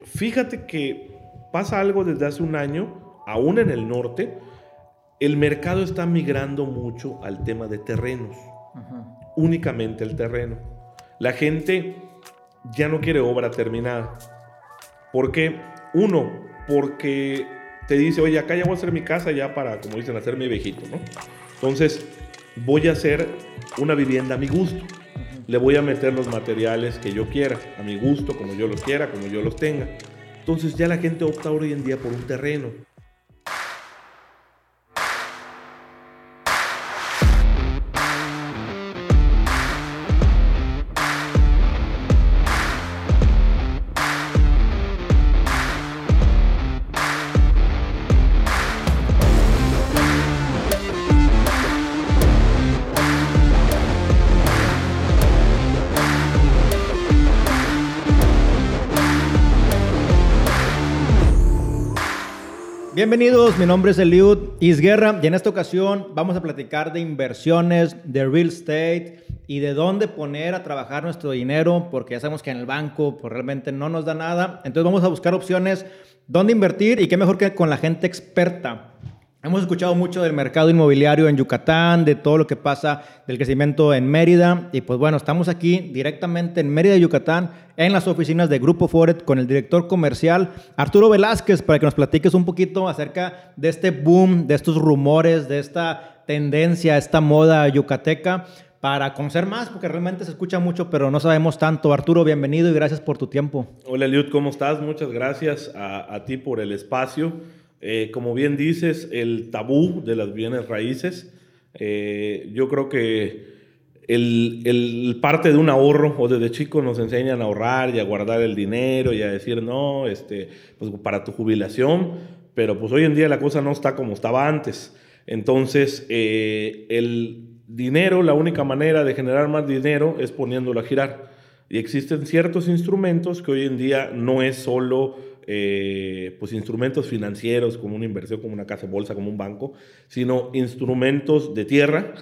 Fíjate que pasa algo desde hace un año, aún en el norte, el mercado está migrando mucho al tema de terrenos, únicamente el terreno. La gente ya no quiere obra terminada. ¿Por qué? Uno, porque te dice, oye, acá ya voy a hacer mi casa ya para, como dicen, hacer mi viejito, ¿no? Entonces, voy a hacer una vivienda a mi gusto. Le voy a meter los materiales que yo quiera, a mi gusto, como yo los quiera, como yo los tenga. Entonces ya la gente opta hoy en día por un terreno. Bienvenidos, mi nombre es Eliud Isguerra y en esta ocasión vamos a platicar de inversiones, de real estate y de dónde poner a trabajar nuestro dinero, porque ya sabemos que en el banco pues, realmente no nos da nada. Entonces vamos a buscar opciones dónde invertir y qué mejor que con la gente experta. Hemos escuchado mucho del mercado inmobiliario en Yucatán, de todo lo que pasa del crecimiento en Mérida. Y pues bueno, estamos aquí directamente en Mérida, Yucatán, en las oficinas de Grupo Foret con el director comercial Arturo Velázquez para que nos platiques un poquito acerca de este boom, de estos rumores, de esta tendencia, esta moda yucateca para conocer más, porque realmente se escucha mucho, pero no sabemos tanto. Arturo, bienvenido y gracias por tu tiempo. Hola, Eliud, ¿cómo estás? Muchas gracias a, a ti por el espacio. Eh, como bien dices, el tabú de las bienes raíces, eh, yo creo que el, parte de un ahorro, o desde chicos nos enseñan a ahorrar y a guardar el dinero y a decir, no, este, pues para tu jubilación, pero pues hoy en día la cosa no está como estaba antes. Entonces, eh, el dinero, la única manera de generar más dinero es poniéndolo a girar. Y existen ciertos instrumentos que hoy en día no es solo eh, pues instrumentos financieros como una inversión, como una casa de bolsa, como un banco, sino instrumentos de tierra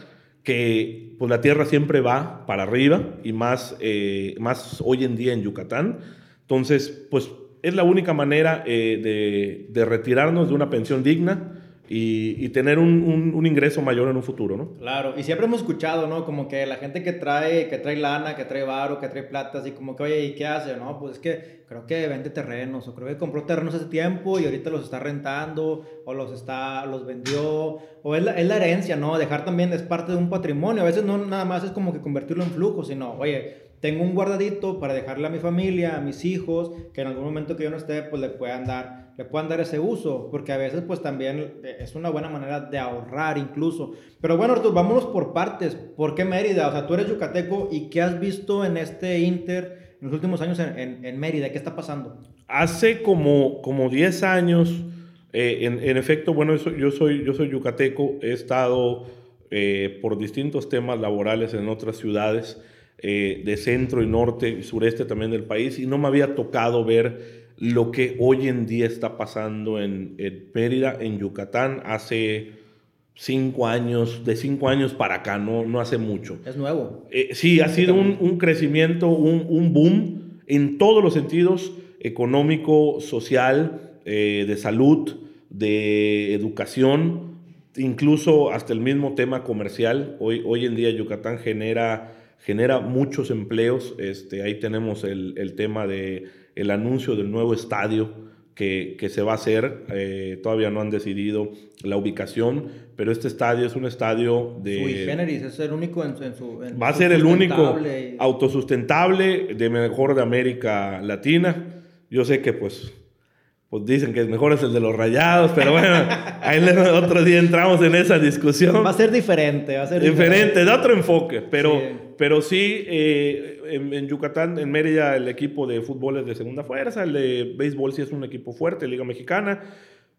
que pues la tierra siempre va para arriba y más, eh, más hoy en día en Yucatán. Entonces, pues es la única manera eh, de, de retirarnos de una pensión digna y, tener un, un, ingreso mayor en un futuro, ¿no? Claro, y siempre hemos escuchado, ¿no? Como que la gente que trae, que trae lana, que trae varo, que trae plata, así como que, oye, ¿y qué hace? No, pues es que creo que vende terrenos, o creo que compró terrenos hace tiempo y ahorita los está rentando, o los está, los vendió, o es la, es la herencia, ¿no? Dejar también es parte de un patrimonio, a veces no nada más es como que convertirlo en flujo, sino, oye, tengo un guardadito para dejarle a mi familia, a mis hijos, que en algún momento que yo no esté, pues le puedan dar, le puedan dar ese uso, porque a veces pues también es una buena manera de ahorrar incluso. Pero bueno, Artur, vámonos por partes. ¿Por qué Mérida? O sea, tú eres yucateco y ¿qué has visto en este Inter en los últimos años en, en, Mérida? ¿Qué está pasando? Hace como, como 10 años, eh, en, en, efecto, bueno, yo soy, yo soy yucateco, he estado eh, por distintos temas laborales en otras ciudades. Eh, de centro y norte y sureste también del país y no me había tocado ver lo que hoy en día está pasando en, en Mérida, en Yucatán, hace cinco años, de cinco años para acá, no, no hace mucho. Es nuevo. Eh, sí, ha sido un, un crecimiento, un, un, boom en todos los sentidos, económico, social, eh, de salud, de educación, incluso hasta el mismo tema comercial. Hoy, hoy en día Yucatán genera genera muchos empleos. Este, ahí tenemos el, el tema de el anuncio del nuevo estadio que, que se va a hacer. Eh, todavía no han decidido la ubicación, pero este estadio es un estadio de... Sui generis, es el único en, su... va a ser el único autosustentable de mejor de América Latina. Yo sé que pues pues dicen que mejor es el de los rayados, pero bueno, ahí otro día entramos en esa discusión. Va a ser diferente, va a ser diferente. Diferente, da otro enfoque, pero sí, pero sí eh, en, Yucatán, en Mérida, el equipo de fútbol es de segunda fuerza, el de béisbol sí es un equipo fuerte, Liga Mexicana,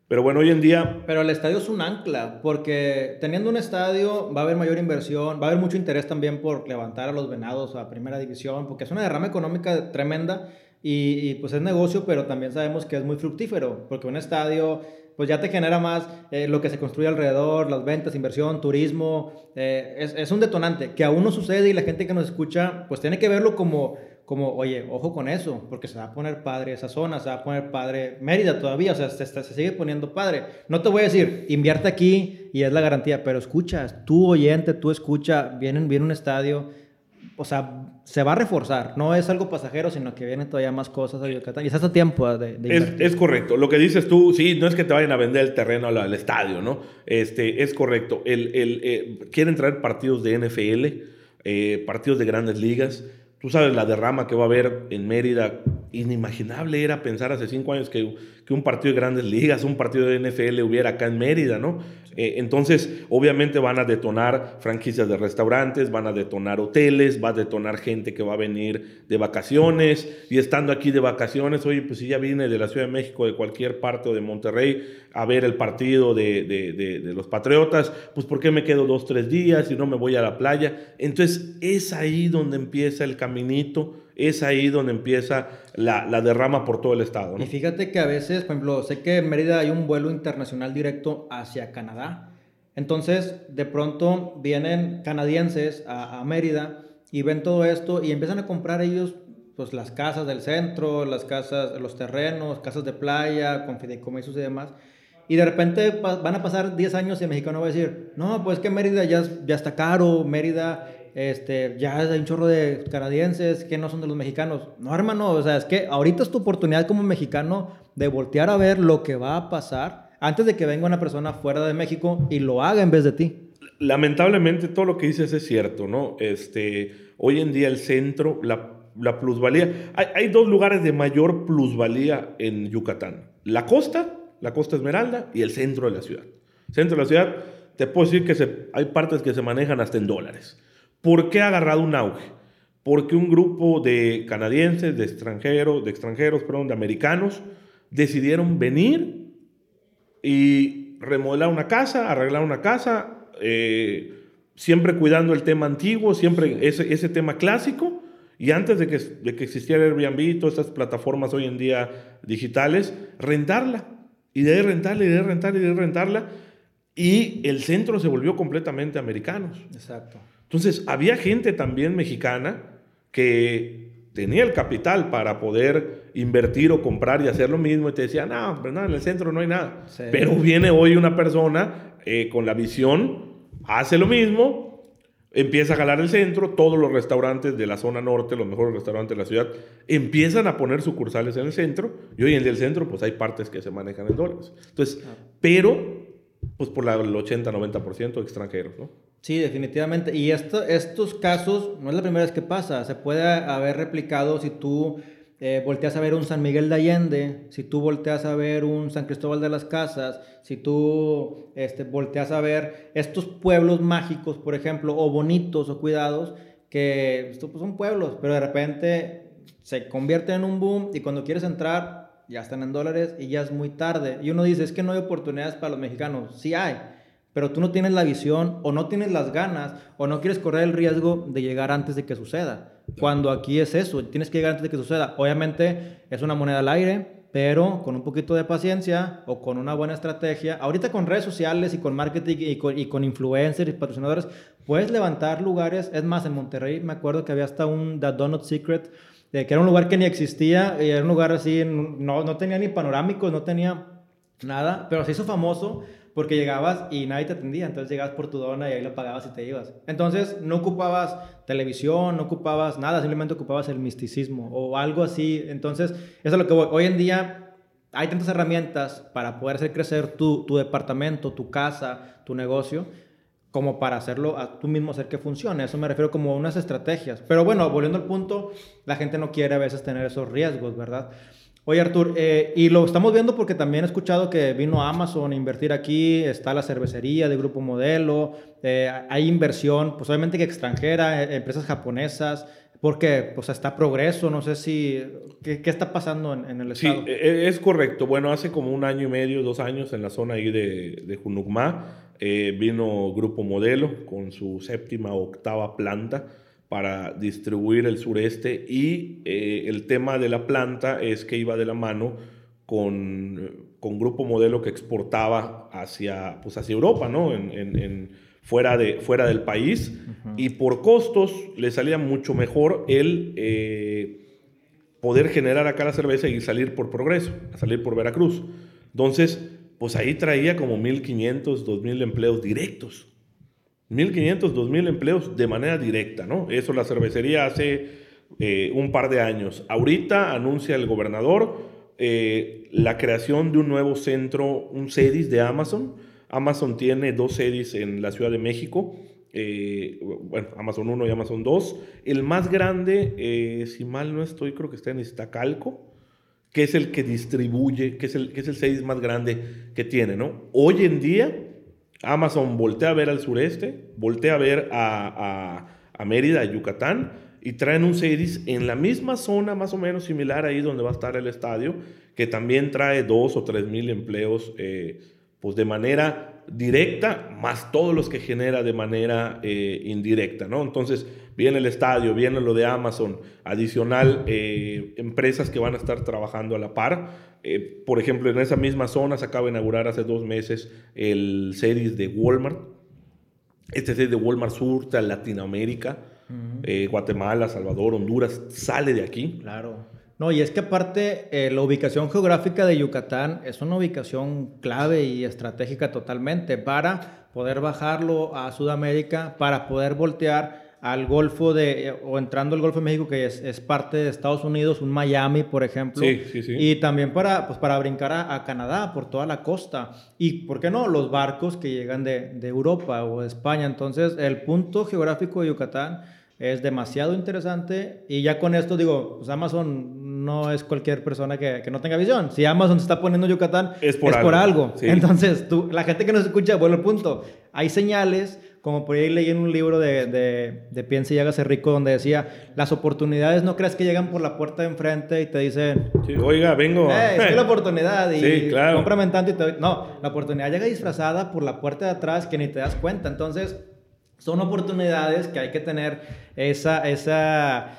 pero bueno, hoy en día... Pero el estadio es un ancla, porque teniendo un estadio va a haber mayor inversión, va a haber mucho interés también por levantar a los venados a primera división, porque es una derrama económica tremenda y, pues es negocio, pero también sabemos que es muy fructífero, porque un estadio pues ya te genera más eh, lo que se construye alrededor, las ventas, inversión, turismo, eh, es, es, un detonante que aún no sucede y la gente que nos escucha pues tiene que verlo como, como, oye, ojo con eso, porque se va a poner padre esa zona, se va a poner padre Mérida todavía, o sea, se, se sigue poniendo padre. No te voy a decir, invierte aquí y es la garantía, pero escuchas, tú oyente, tú escucha, viene, viene un estadio, o sea, se va a reforzar, no es algo pasajero, sino que vienen todavía más cosas a Yucatán. Y está a tiempo de, es, es, correcto, lo que dices tú, sí, no es que te vayan a vender el terreno al, estadio, ¿no? Este, es correcto, el, el eh, quieren traer partidos de NFL, eh, partidos de grandes ligas, Tú sabes la derrama que va a haber en Mérida. Inimaginable era pensar hace cinco años que, que un partido de grandes ligas, un partido de NFL hubiera acá en Mérida, ¿no? Eh, entonces, obviamente van a detonar franquicias de restaurantes, van a detonar hoteles, va a detonar gente que va a venir de vacaciones y estando aquí de vacaciones, oye, pues si ya vine de la Ciudad de México, de cualquier parte o de Monterrey a ver el partido de, de, de, los Patriotas, pues ¿por qué me quedo dos, tres días y no me voy a la playa? Entonces, es ahí donde empieza el caminito es ahí donde empieza la, la derrama por todo el estado. Y fíjate que a veces, por ejemplo, sé que en Mérida hay un vuelo internacional directo hacia Canadá. Entonces, de pronto vienen canadienses a, a Mérida y ven todo esto y empiezan a comprar ellos pues las casas del centro, las casas, los terrenos, casas de playa, con fideicomisos y demás. Y de repente van a pasar 10 años y el mexicano va a decir, no, pues que Mérida ya, ya está caro, Mérida este, ya hay un chorro de canadienses que no son de los mexicanos. No, hermano, o sea, es que ahorita es tu oportunidad como mexicano de voltear a ver lo que va a pasar antes de que venga una persona fuera de México y lo haga en vez de ti. Lamentablemente todo lo que dices es cierto, ¿no? Este, hoy en día el centro, la, la plusvalía, hay, hay dos lugares de mayor plusvalía en Yucatán. La costa, la costa Esmeralda y el centro de la ciudad. Centro de la ciudad, te puedo decir que se, hay partes que se manejan hasta en dólares. ¿Por qué ha agarrado un auge? Porque un grupo de canadienses, de extranjeros, de extranjeros, perdón, de americanos, decidieron venir y remodelar una casa, arreglar una casa, eh, siempre cuidando el tema antiguo, siempre ese, ese tema clásico. Y antes de que, de que existiera Airbnb y todas estas plataformas hoy en día digitales, rentarla. Y de rentarla, y de rentarla, y de rentarla. Y el centro se volvió completamente americanos. Exacto. Entonces, había gente también mexicana que tenía el capital para poder invertir o comprar y hacer lo mismo y te decía, no, en el centro no hay nada. Pero viene hoy una persona eh, con la visión, hace lo mismo, empieza a jalar el centro, todos los restaurantes de la zona norte, los mejores restaurantes de la ciudad, empiezan a poner sucursales en el centro y hoy en el centro pues hay partes que se manejan en dólares. Entonces, pero pues por el 80-90% extranjeros, ¿no? Sí, definitivamente. Y esto, estos casos no es la primera vez que pasa. Se puede haber replicado si tú eh, volteas a ver un San Miguel de Allende, si tú volteas a ver un San Cristóbal de las Casas, si tú este, volteas a ver estos pueblos mágicos, por ejemplo, o bonitos o cuidados, que estos pues, son pueblos, pero de repente se convierten en un boom y cuando quieres entrar ya están en dólares y ya es muy tarde. Y uno dice, es que no hay oportunidades para los mexicanos. Sí hay pero tú no tienes la visión o no tienes las ganas o no quieres correr el riesgo de llegar antes de que suceda. Cuando aquí es eso, tienes que llegar antes de que suceda. Obviamente es una moneda al aire, pero con un poquito de paciencia o con una buena estrategia, ahorita con redes sociales y con marketing y con, y con influencers y patrocinadores, puedes levantar lugares. Es más, en Monterrey me acuerdo que había hasta un The Donut Secret, eh, que era un lugar que ni existía, y era un lugar así, no, no tenía ni panorámicos, no tenía nada, pero se hizo famoso porque llegabas y nadie te atendía, entonces llegabas por tu dona y ahí lo pagabas y te ibas. Entonces no ocupabas televisión, no ocupabas nada, simplemente ocupabas el misticismo o algo así. Entonces, eso es lo que. Hoy en día hay tantas herramientas para poder hacer crecer tu, departamento, tu casa, tu negocio, como para hacerlo a tú mismo hacer que funcione. Eso me refiero como unas estrategias. Pero bueno, volviendo al punto, la gente no quiere a veces tener esos riesgos, ¿verdad? Oye, Artur, eh, y lo estamos viendo porque también he escuchado que vino Amazon a invertir aquí, está la cervecería de Grupo Modelo, eh, hay inversión, pues obviamente que extranjera, eh, empresas japonesas, porque pues está progreso, no sé si, ¿qué, qué está pasando en, el estado? Sí, e, e, es correcto. Bueno, hace como un año y medio, dos años, en la zona ahí de, de Junucmá, vino Grupo Modelo con su séptima o octava planta para distribuir el sureste y eh, el tema de la planta es que iba de la mano con, con grupo modelo que exportaba hacia, pues hacia Europa, ¿no? En, en, fuera, de, fuera del país y por costos le salía mucho mejor el eh, poder generar acá la cerveza y salir por progreso, salir por Veracruz. Entonces, pues ahí traía como 1.500, 2.000 empleos directos. 1.500, 2.000 empleos de manera directa, ¿no? Eso la cervecería hace eh, un par de años. Ahorita anuncia el gobernador eh, la creación de un nuevo centro, un CEDIS de Amazon. Amazon tiene dos CEDIS en la Ciudad de México. Eh, bueno, Amazon 1 y Amazon 2. El más grande, si mal no estoy, creo que está en Iztacalco que es el que distribuye, que es el, que es el CEDIS más grande que tiene, ¿no? Hoy en día, Amazon voltea a ver al sureste, voltea a ver a, a, Mérida, a Yucatán, y traen un CEDIS en la misma zona, más o menos similar ahí donde va a estar el estadio, que también trae dos o tres mil empleos, eh, pues de manera directa, más todos los que genera de manera eh, indirecta, ¿no? Entonces, viene el estadio, viene lo de Amazon, adicional, eh, empresas que van a estar trabajando a la par. Eh, por ejemplo, en esa misma zona se acaba de inaugurar hace dos meses el series de Walmart. Este series de Walmart surta Latinoamérica, Guatemala, Salvador, Honduras, sale de aquí. Claro. No, y es que aparte eh, la ubicación geográfica de Yucatán es una ubicación clave y estratégica totalmente para poder bajarlo a Sudamérica, para poder voltear al Golfo de, o entrando al Golfo de México, que es, es, parte de Estados Unidos, un Miami, por ejemplo. Sí, sí, sí. Y también para, pues, para brincar a, Canadá, por toda la costa. Y, ¿por qué no? Los barcos que llegan de, de Europa o de España. Entonces, el punto geográfico de Yucatán es demasiado interesante y ya con esto digo, pues Amazon no es cualquier persona que, que no tenga visión. Si Amazon se está poniendo Yucatán es por algo. Entonces, tú, la gente que nos escucha, bueno, el punto, hay señales, como por ahí leí en un libro de, de, de Piensa y hágase rico, donde decía, las oportunidades no creas que llegan por la puerta de enfrente y te dicen, oiga, vengo. Eh, es la oportunidad y sí, claro. cómprame tanto y te No, la oportunidad llega disfrazada por la puerta de atrás que ni te das cuenta. Entonces, son oportunidades que hay que tener esa, esa,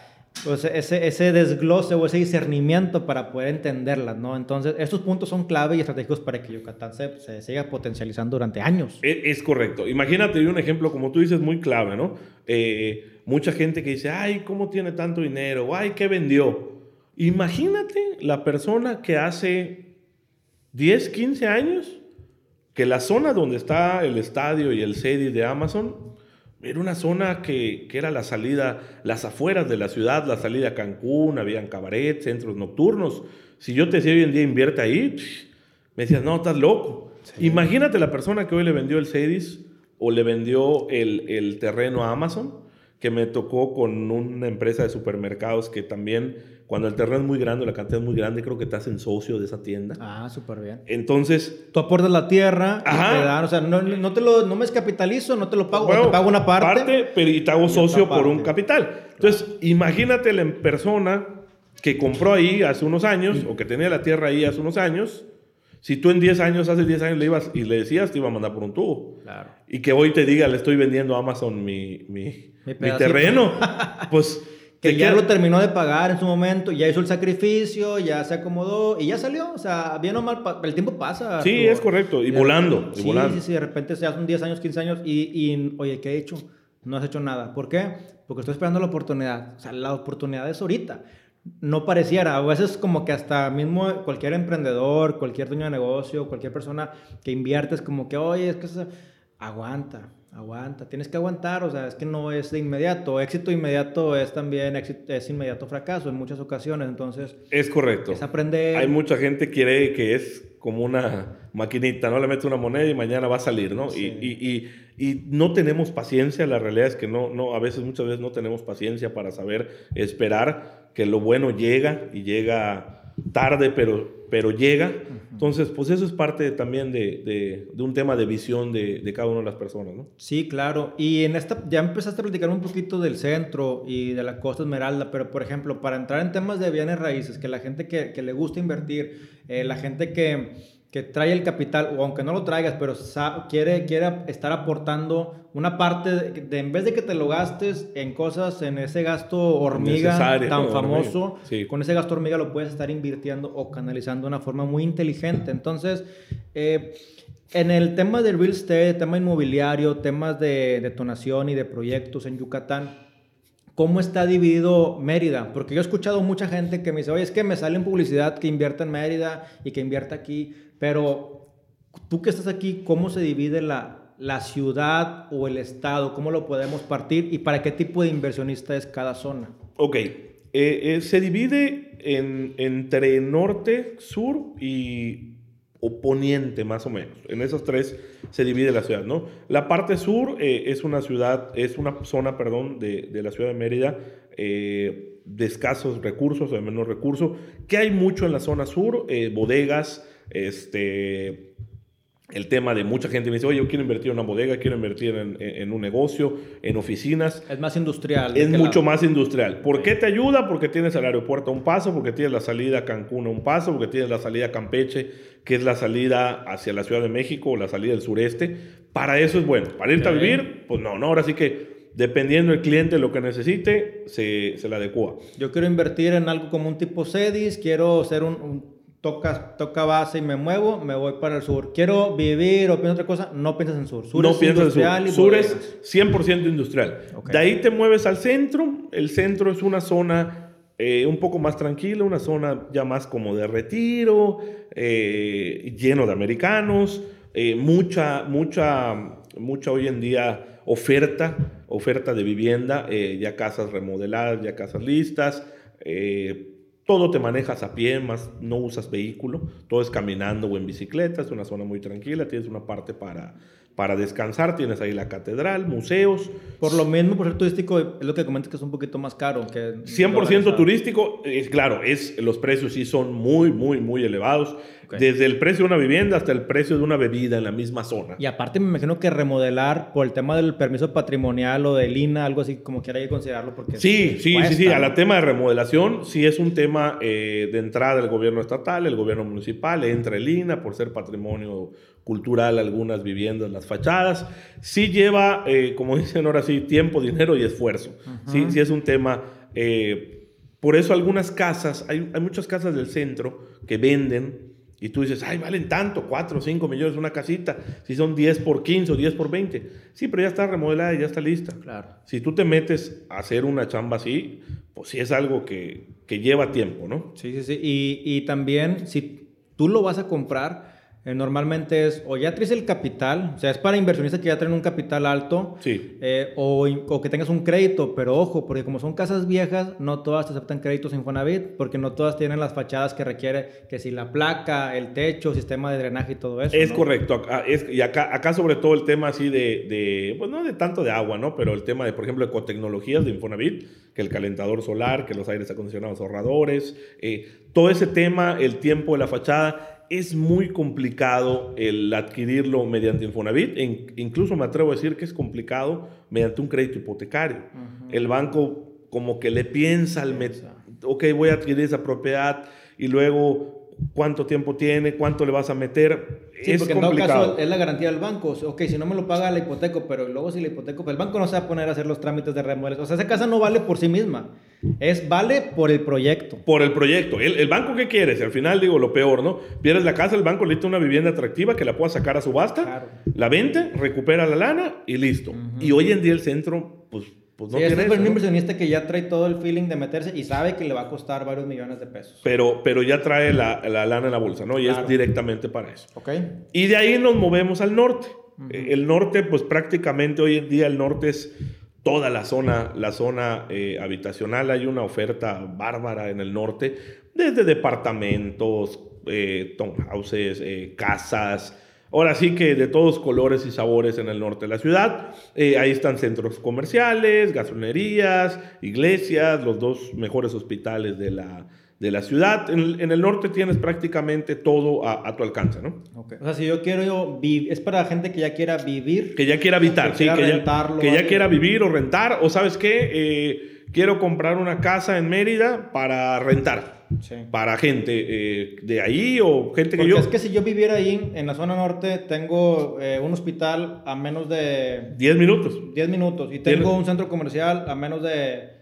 pues ese, ese desglose o ese discernimiento para poder entenderlas, ¿no? Entonces, estos puntos son clave y estratégicos para que Yucatán se, se siga potencializando durante años. Es, es, correcto. Imagínate un ejemplo, como tú dices, muy clave, ¿no? Eh, mucha gente que dice, ay, ¿cómo tiene tanto dinero? Ay, ¿qué vendió? Imagínate la persona que hace 10, 15 años, que la zona donde está el estadio y el sede de Amazon era una zona que, que, era la salida, las afueras de la ciudad, la salida a Cancún, habían cabarets, centros nocturnos. Si yo te decía hoy en día invierte ahí, me decías, no, estás loco. Imagínate la persona que hoy le vendió el Cedis o le vendió el, el terreno a Amazon, que me tocó con una empresa de supermercados que también cuando el terreno es muy grande, la cantidad es muy grande, creo que te hacen socio de esa tienda. Ah, súper bien. Entonces... Tú aportas la tierra, Ajá. te dan, o sea, no, no, te lo, no me descapitalizo, no te lo pago, te pago una parte. parte pero y te hago socio por un capital. Entonces, imagínate la persona que compró ahí hace unos años, o que tenía la tierra ahí hace unos años, si tú en 10 años, hace 10 años le ibas y le decías, te iba a mandar por un tubo. Claro. Y que hoy te diga, le estoy vendiendo a Amazon mi, mi, mi, mi terreno. pues que ya lo terminó de pagar en su momento, ya hizo el sacrificio, ya se acomodó y ya salió. O sea, bien o mal, el tiempo pasa. Sí, es correcto. Y, volando. sí, volando. sí, sí. De repente se hacen 10 años, 15 años y, y, oye, ¿qué he hecho? No has hecho nada. ¿Por qué? Porque estoy esperando la oportunidad. O sea, la oportunidad es ahorita. No pareciera. A veces como que hasta mismo cualquier emprendedor, cualquier dueño de negocio, cualquier persona que invierte es como que, oye, es que se... aguanta aguanta, tienes que aguantar, o sea, es que no es de inmediato. Éxito inmediato es también éxito, es inmediato fracaso en muchas ocasiones, entonces... Es correcto. Es aprender... Hay mucha gente que cree que es como una maquinita, ¿no? Le mete una moneda y mañana va a salir, ¿no? Sí. Y, y, y, y, no tenemos paciencia, la realidad es que no, no, a veces, muchas veces no tenemos paciencia para saber esperar que lo bueno llega y llega tarde, pero, pero llega. Entonces, pues eso es parte también de, de, de un tema de visión de, de, cada una de las personas, ¿no? Sí, claro. Y en esta, ya empezaste a platicar un poquito del centro y de la Costa Esmeralda, pero por ejemplo, para entrar en temas de bienes raíces, que la gente que, que le gusta invertir, eh, la gente que que trae el capital, o aunque no lo traigas, pero quiere, quiere estar aportando una parte, de, en vez de que te lo gastes en cosas, en ese gasto hormiga Necesario, tan famoso, sí. con ese gasto hormiga lo puedes estar invirtiendo o canalizando de una forma muy inteligente. Entonces, eh, En el tema del real estate, tema inmobiliario, temas de detonación y de proyectos en Yucatán, ¿cómo está dividido Mérida? Porque yo he escuchado mucha gente que me dice, oye, es que me sale en publicidad que invierta en Mérida y que invierta aquí, pero tú que estás aquí, ¿cómo se divide la, la ciudad o el estado? ¿Cómo lo podemos partir y para qué tipo de inversionista es cada zona? Ok, eh, eh, se divide en, entre norte, sur y o poniente más o menos. En esos tres se divide la ciudad, ¿no? La parte sur eh, es una ciudad, es una zona, perdón, de, de la ciudad de Mérida eh, de escasos recursos, de menos recursos, que hay mucho en la zona sur, eh, bodegas, este, el tema de mucha gente me dice, oye, yo quiero invertir en una bodega, quiero invertir en, un negocio, en oficinas. Es más industrial. Es mucho más industrial. ¿Por qué te ayuda? Porque tienes el aeropuerto a un paso, porque tienes la salida a Cancún a un paso, porque tienes la salida a Campeche, que es la salida hacia la Ciudad de México o la salida del sureste. Para eso es bueno. Para irte a vivir, pues no, no. Ahora sí que dependiendo del cliente lo que necesite, se, se le adecua. Yo quiero invertir en algo como un tipo CEDIS, quiero ser un toca, toca base y me muevo, me voy para el sur. Quiero vivir o pienso otra cosa, no piensas en sur. Sur no es piensas en sur. Sur es 100% industrial. De ahí te mueves al centro. El centro es una zona eh, un poco más tranquila, una zona ya más como de retiro, eh, lleno de americanos, eh, mucha, mucha, mucha hoy en día oferta, oferta de vivienda, ya casas remodeladas, ya casas listas. Todo te manejas a pie, más no usas vehículo, todo es caminando o en bicicleta, es una zona muy tranquila, tienes una parte para, para descansar, tienes ahí la catedral, museos. Por lo mismo, por ser turístico, es lo que comentas que es un poquito más caro. Que 100% turístico, es, claro, es, los precios sí son muy, muy, muy elevados. Desde el precio de una vivienda hasta el precio de una bebida en la misma zona. Y aparte me imagino que remodelar por el tema del permiso patrimonial o del INA, algo así como quiera que considerarlo. Porque sí, sí, sí, sí, a la tema de remodelación sí es un tema eh, de entrada del gobierno estatal, el gobierno municipal, entra el INA por ser patrimonio cultural algunas viviendas, las fachadas. Sí lleva, eh, como dicen ahora sí, tiempo, dinero y esfuerzo. Sí, sí es un tema... Eh, por eso algunas casas, hay, hay muchas casas del centro que venden y tú dices, ay, valen tanto, 4 o 5 millones una casita, si son 10 por 15 o 10 por 20. Sí, pero ya está remodelada y ya está lista. Claro. Si tú te metes a hacer una chamba así, pues sí es algo que, que lleva tiempo, ¿no? Sí, sí, sí. Y, y también, si tú lo vas a comprar, eh, normalmente es o ya traes el capital, o sea, es para inversionistas que ya traen un capital alto, sí. Eh, o, o, que tengas un crédito, pero ojo, porque como son casas viejas, no todas te aceptan créditos Infonavit, porque no todas tienen las fachadas que requiere, que si la placa, el techo, sistema de drenaje y todo eso. Es correcto, es, y acá, acá sobre todo el tema así de, de, pues no de tanto de agua, ¿no? Pero el tema de, por ejemplo, ecotecnologías de Infonavit, que el calentador solar, que los aires acondicionados ahorradores, eh, todo ese tema, el tiempo de la fachada, es muy complicado el adquirirlo mediante Infonavit. incluso me atrevo a decir que es complicado mediante un crédito hipotecario. El banco como que le piensa al... Ok, voy a adquirir esa propiedad y luego cuánto tiempo tiene, cuánto le vas a meter. Sí, es porque en todo caso es la garantía del banco. Ok, si no me lo paga la hipoteca, pero luego si la hipoteca, pues el banco no se va a poner a hacer los trámites de remodelación. O sea, esa casa no vale por sí misma. Es vale por el proyecto. Por el proyecto. ¿El, el banco qué quiere? Si al final digo lo peor, ¿no? Pierdes la casa, el banco le una vivienda atractiva que la pueda sacar a subasta, la vende, recupera la lana y listo. Y hoy en día el centro, pues pues no sí, es un inversionista que ya trae todo el feeling de meterse y sabe que le va a costar varios millones de pesos. Pero, pero ya trae la, la lana en la bolsa, ¿no? Y es directamente para eso. Ok. Y de ahí nos movemos al norte. El norte, pues prácticamente hoy en día el norte es toda la zona, la zona eh, habitacional. Hay una oferta bárbara en el norte, desde departamentos, eh, townhouses, eh, casas, Ahora sí que de todos colores y sabores en el norte de la ciudad. Eh, ahí están centros comerciales, gasolinerías, iglesias, los dos mejores hospitales de la, de la ciudad. En, el norte tienes prácticamente todo a, tu alcance, ¿no? Okay. O sea, si yo quiero yo vivir, es para gente que ya quiera vivir. Que ya quiera habitar, que sí, que, ya, que ya, quiera vivir o rentar, o sabes qué, eh, quiero comprar una casa en Mérida para rentar para gente eh, de ahí o gente que yo... Es que si yo viviera ahí, en la zona norte, tengo eh, un hospital a menos de... 10 minutos. 10 minutos. Y tengo un centro comercial a menos de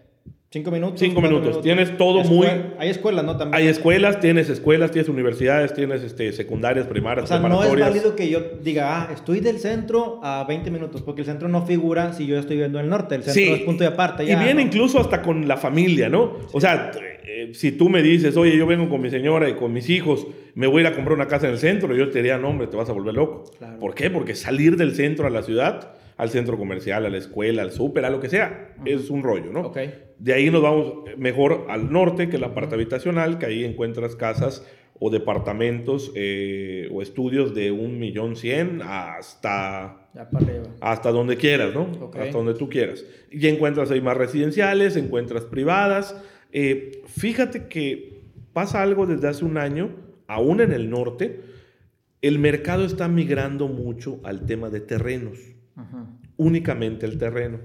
Cinco minutos. Cinco minutos. Tienes todo muy... Hay escuelas, ¿no? También. Hay escuelas, tienes escuelas, tienes universidades, tienes este, secundarias, primarias, O sea, no es válido que yo diga, ah, estoy del centro a 20 minutos, porque el centro no figura si yo estoy viendo el norte. El centro es punto de aparte. y viene incluso hasta con la familia, ¿no? O sea, eh, si tú me dices, oye, yo vengo con mi señora y con mis hijos, me voy a ir a comprar una casa en el centro, yo te diría, no, hombre, te vas a volver loco. ¿Por qué? Porque salir del centro a la ciudad al centro comercial, a la escuela, al súper, a lo que sea. Es un rollo, ¿no? De ahí nos vamos mejor al norte, que la parte habitacional, que ahí encuentras casas o departamentos eh, o estudios de un millón cien hasta, hasta donde quieras, ¿no? Hasta donde tú quieras. Y encuentras ahí más residenciales, encuentras privadas. Eh, fíjate que pasa algo desde hace un año, aún en el norte, el mercado está migrando mucho al tema de terrenos únicamente el terreno.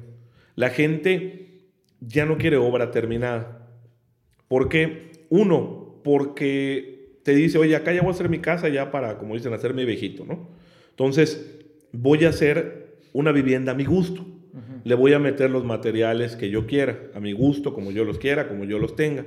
La gente ya no quiere obra terminada. ¿Por qué? Uno, porque te dice, oye, acá ya voy a hacer mi casa ya para, como dicen, hacer mi viejito, ¿no? Entonces, voy a hacer una vivienda a mi gusto. Le voy a meter los materiales que yo quiera, a mi gusto, como yo los quiera, como yo los tenga.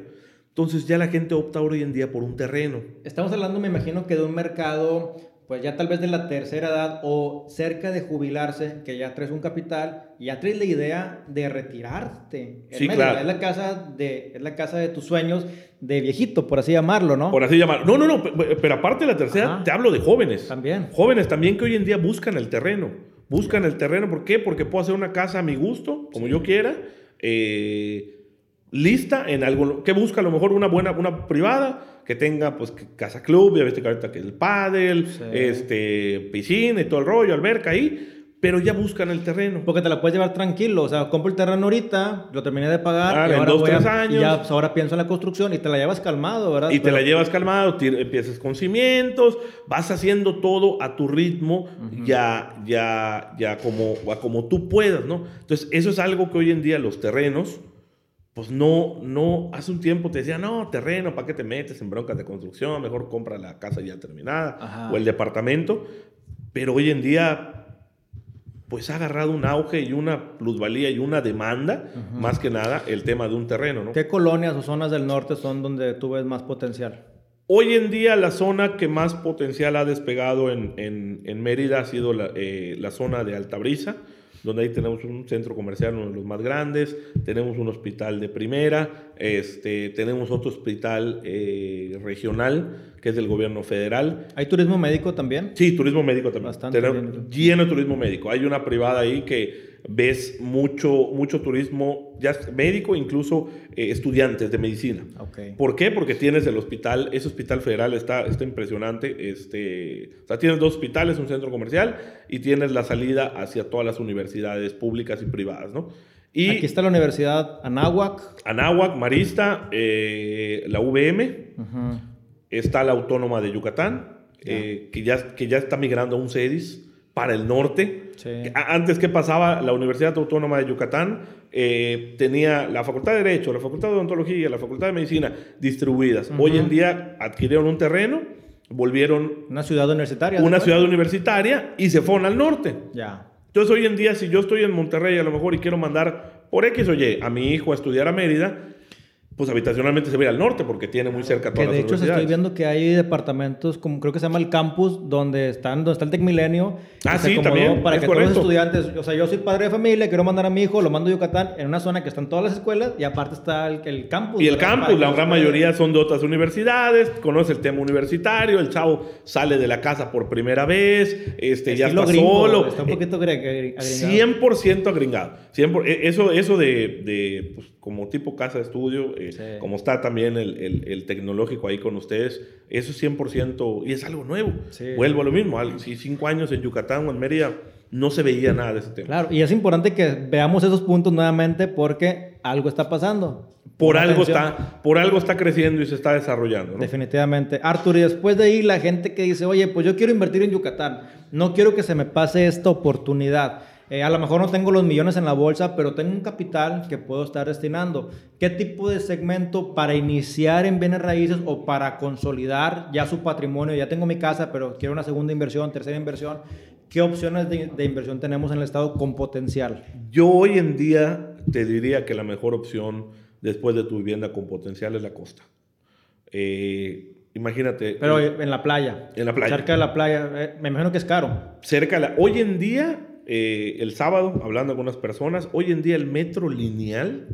Entonces ya la gente opta hoy en día por un terreno. Estamos hablando, me imagino, que de un mercado pues ya tal vez de la tercera edad o cerca de jubilarse, que ya traes un capital, y ya traes la idea de retirarte. Sí, claro. Es la, casa de, es la casa de tus sueños de viejito, por así llamarlo, ¿no? Por así llamarlo. No, no, no, pero aparte de la tercera, te hablo de jóvenes. También. Jóvenes también que hoy en día buscan el terreno. Buscan el terreno, ¿por qué? Porque puedo hacer una casa a mi gusto, como yo quiera. Eh, lista en algo que busca a lo mejor una buena, una privada que tenga pues casa club, ya viste que ahorita que el pádel, este, piscina y todo el rollo, alberca ahí, pero ya buscan el terreno. Porque te la puedes llevar tranquilo, o sea, compro el terreno ahorita, lo terminé de pagar, ah, y ahora, dos, tres años. ya, pues, ahora pienso en la construcción y te la llevas calmado, ¿verdad? Y te la llevas calmado, empiezas con cimientos, vas haciendo todo a tu ritmo, ya, ya, ya como, como tú puedas, ¿no? Entonces, eso es algo que hoy en día los terrenos, pues no, no, hace un tiempo te decía, no, terreno, ¿para qué te metes en broncas de construcción? Mejor compra la casa ya terminada o el departamento. Pero hoy en día, pues ha agarrado un auge y una plusvalía y una demanda, más que nada, el tema de un terreno, ¿no? ¿Qué colonias o zonas del norte son donde tú ves más potencial? Hoy en día la zona que más potencial ha despegado en, en, Mérida ha sido la, eh, la zona de Altabrisa donde ahí tenemos un centro comercial, uno de los más grandes, tenemos un hospital de primera, este, tenemos otro hospital eh, regional que es del gobierno federal. ¿Hay turismo médico también? Sí, turismo médico también. Bastante lleno de turismo médico. Hay una privada ahí que ves mucho, mucho turismo ya médico, incluso eh, estudiantes de medicina. ¿Por qué? Porque tienes el hospital, ese hospital federal está, está impresionante. Este, o sea, tienes dos hospitales, un centro comercial y tienes la salida hacia todas las universidades públicas y privadas, ¿no? Y Aquí está la Universidad Anáhuac. Anáhuac, Marista, eh, la VM, está la Autónoma de Yucatán, eh, que, ya, que ya está migrando a un CEDIS para el norte. Antes, ¿qué pasaba? La Universidad Autónoma de Yucatán eh, tenía la Facultad de Derecho, la Facultad de Odontología, la Facultad de Medicina distribuidas. Hoy en día adquirieron un terreno, volvieron... Una ciudad universitaria. Una ciudad universitaria y se fueron al norte. Ya. Entonces hoy en día, si yo estoy en Monterrey a lo mejor y quiero mandar por X o Y a mi hijo a estudiar a Mérida, pues habitacionalmente se ve al norte porque tiene muy cerca todas que de hecho estoy viendo que hay departamentos como creo que se llama el campus donde están donde está el Tecmilenio ah sí también para que todos los estudiantes o sea yo soy padre de familia quiero mandar a mi hijo lo mando a Yucatán en una zona que están todas las escuelas y aparte está el, el campus y el campus la gran mayoría son de otras universidades conoce el tema universitario el chavo sale de la casa por primera vez este ya está solo. está un poquito agringado. 100% agringado 100%, eso eso de, de pues, como tipo casa de estudio eh, como está también el, el, tecnológico ahí con ustedes, eso es 100% y es algo nuevo. Vuelvo a lo mismo, si cinco años en Yucatán o en Mérida no se veía nada de ese tema. Claro, y es importante que veamos esos puntos nuevamente porque algo está pasando. Por algo, está, por algo está creciendo y se está desarrollando. Definitivamente. Artur, y después de ahí la gente que dice, oye, pues yo quiero invertir en Yucatán, no quiero que se me pase esta oportunidad. Eh, a lo mejor no tengo los millones en la bolsa, pero tengo un capital que puedo estar destinando. ¿Qué tipo de segmento para iniciar en bienes raíces o para consolidar ya su patrimonio? Ya tengo mi casa, pero quiero una segunda inversión, tercera inversión. ¿Qué opciones de, de inversión tenemos en el Estado con potencial? Yo hoy en día te diría que la mejor opción después de tu vivienda con potencial es la costa. Eh, imagínate. Pero en la playa. En la playa. Cerca de la playa. eh, me imagino que es caro. Cerca de la... Hoy en día, eh, el sábado, hablando con algunas personas, hoy en día el metro lineal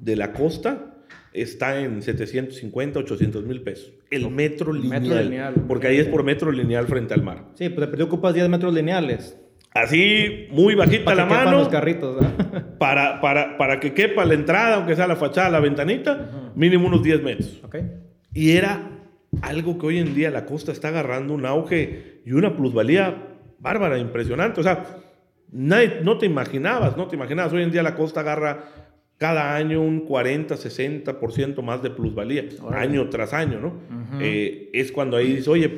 de la costa está en 750, 800 mil pesos. El metro lineal. Metro lineal. Porque ahí es por metro lineal frente al mar. Sí, pues te ocupas 10 metros lineales. Así, muy bajita Para la que mano. los carritos. Para, para, para que quepa la entrada, aunque sea la fachada, la ventanita, mínimo unos 10 metros. Y era algo que hoy en día la costa está agarrando un auge y una plusvalía bárbara, impresionante. O sea, nadie- no te imaginabas, no te imaginabas. Hoy en día la costa agarra cada año un 40, 60% más de plusvalía, Órale. año tras año, ¿no? Eh, es cuando ahí dices, oye,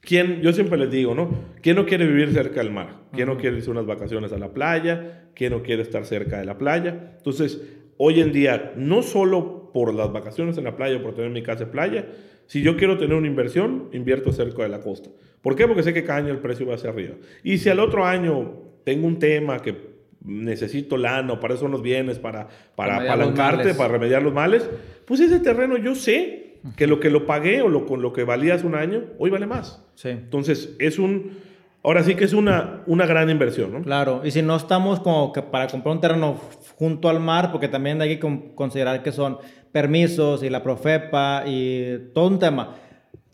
¿quién, yo siempre les digo, ¿no? ¿Quién no quiere vivir cerca del mar? ¿Quién no quiere irse unas vacaciones a la playa? ¿Quién no quiere estar cerca de la playa? Entonces, hoy en día, no solo por las vacaciones en la playa, por tener mi casa de playa, si yo quiero tener una inversión, invierto cerca de la costa. ¿Por qué? Porque sé que cada año el precio va hacia arriba. Y si al otro año tengo un tema que necesito lana para eso son los bienes, para, para apalancarte, para remediar los males, pues ese terreno yo sé que lo que lo pagué o lo, con lo que valía hace un año, hoy vale más. Sí. Entonces, es un, ahora sí que es una, una gran inversión, ¿no? Claro, y si no estamos como que para comprar un terreno junto al mar, porque también hay que con- considerar que son permisos y la Profepa y todo un tema.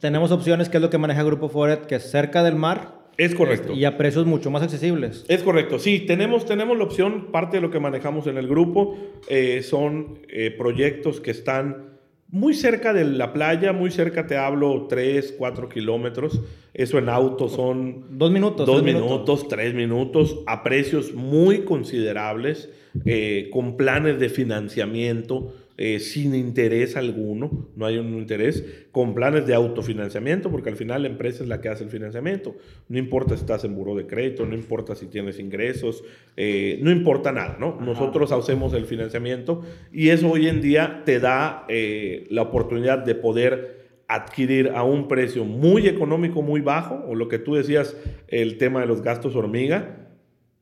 Tenemos opciones que es lo que maneja Grupo Foret, que es cerca del mar Es correcto. y a precios mucho más accesibles. Es correcto, sí, tenemos, tenemos la opción, parte de lo que manejamos en el grupo eh, son eh, proyectos que están muy cerca de la playa, muy cerca, te hablo, 3, 4 kilómetros, eso en auto son Dos minutos. dos minutos, tres minutos, a precios muy considerables, eh, con planes de financiamiento eh, sin interés alguno, no hay un interés, con planes de autofinanciamiento, porque al final la empresa es la que hace el financiamiento. No importa si estás en buró de crédito, no importa si tienes ingresos, eh, no importa nada, ¿no? Nosotros hacemos el financiamiento y eso hoy en día te da eh, la oportunidad de poder adquirir a un precio muy económico, muy bajo, o lo que tú decías, el tema de los gastos hormiga,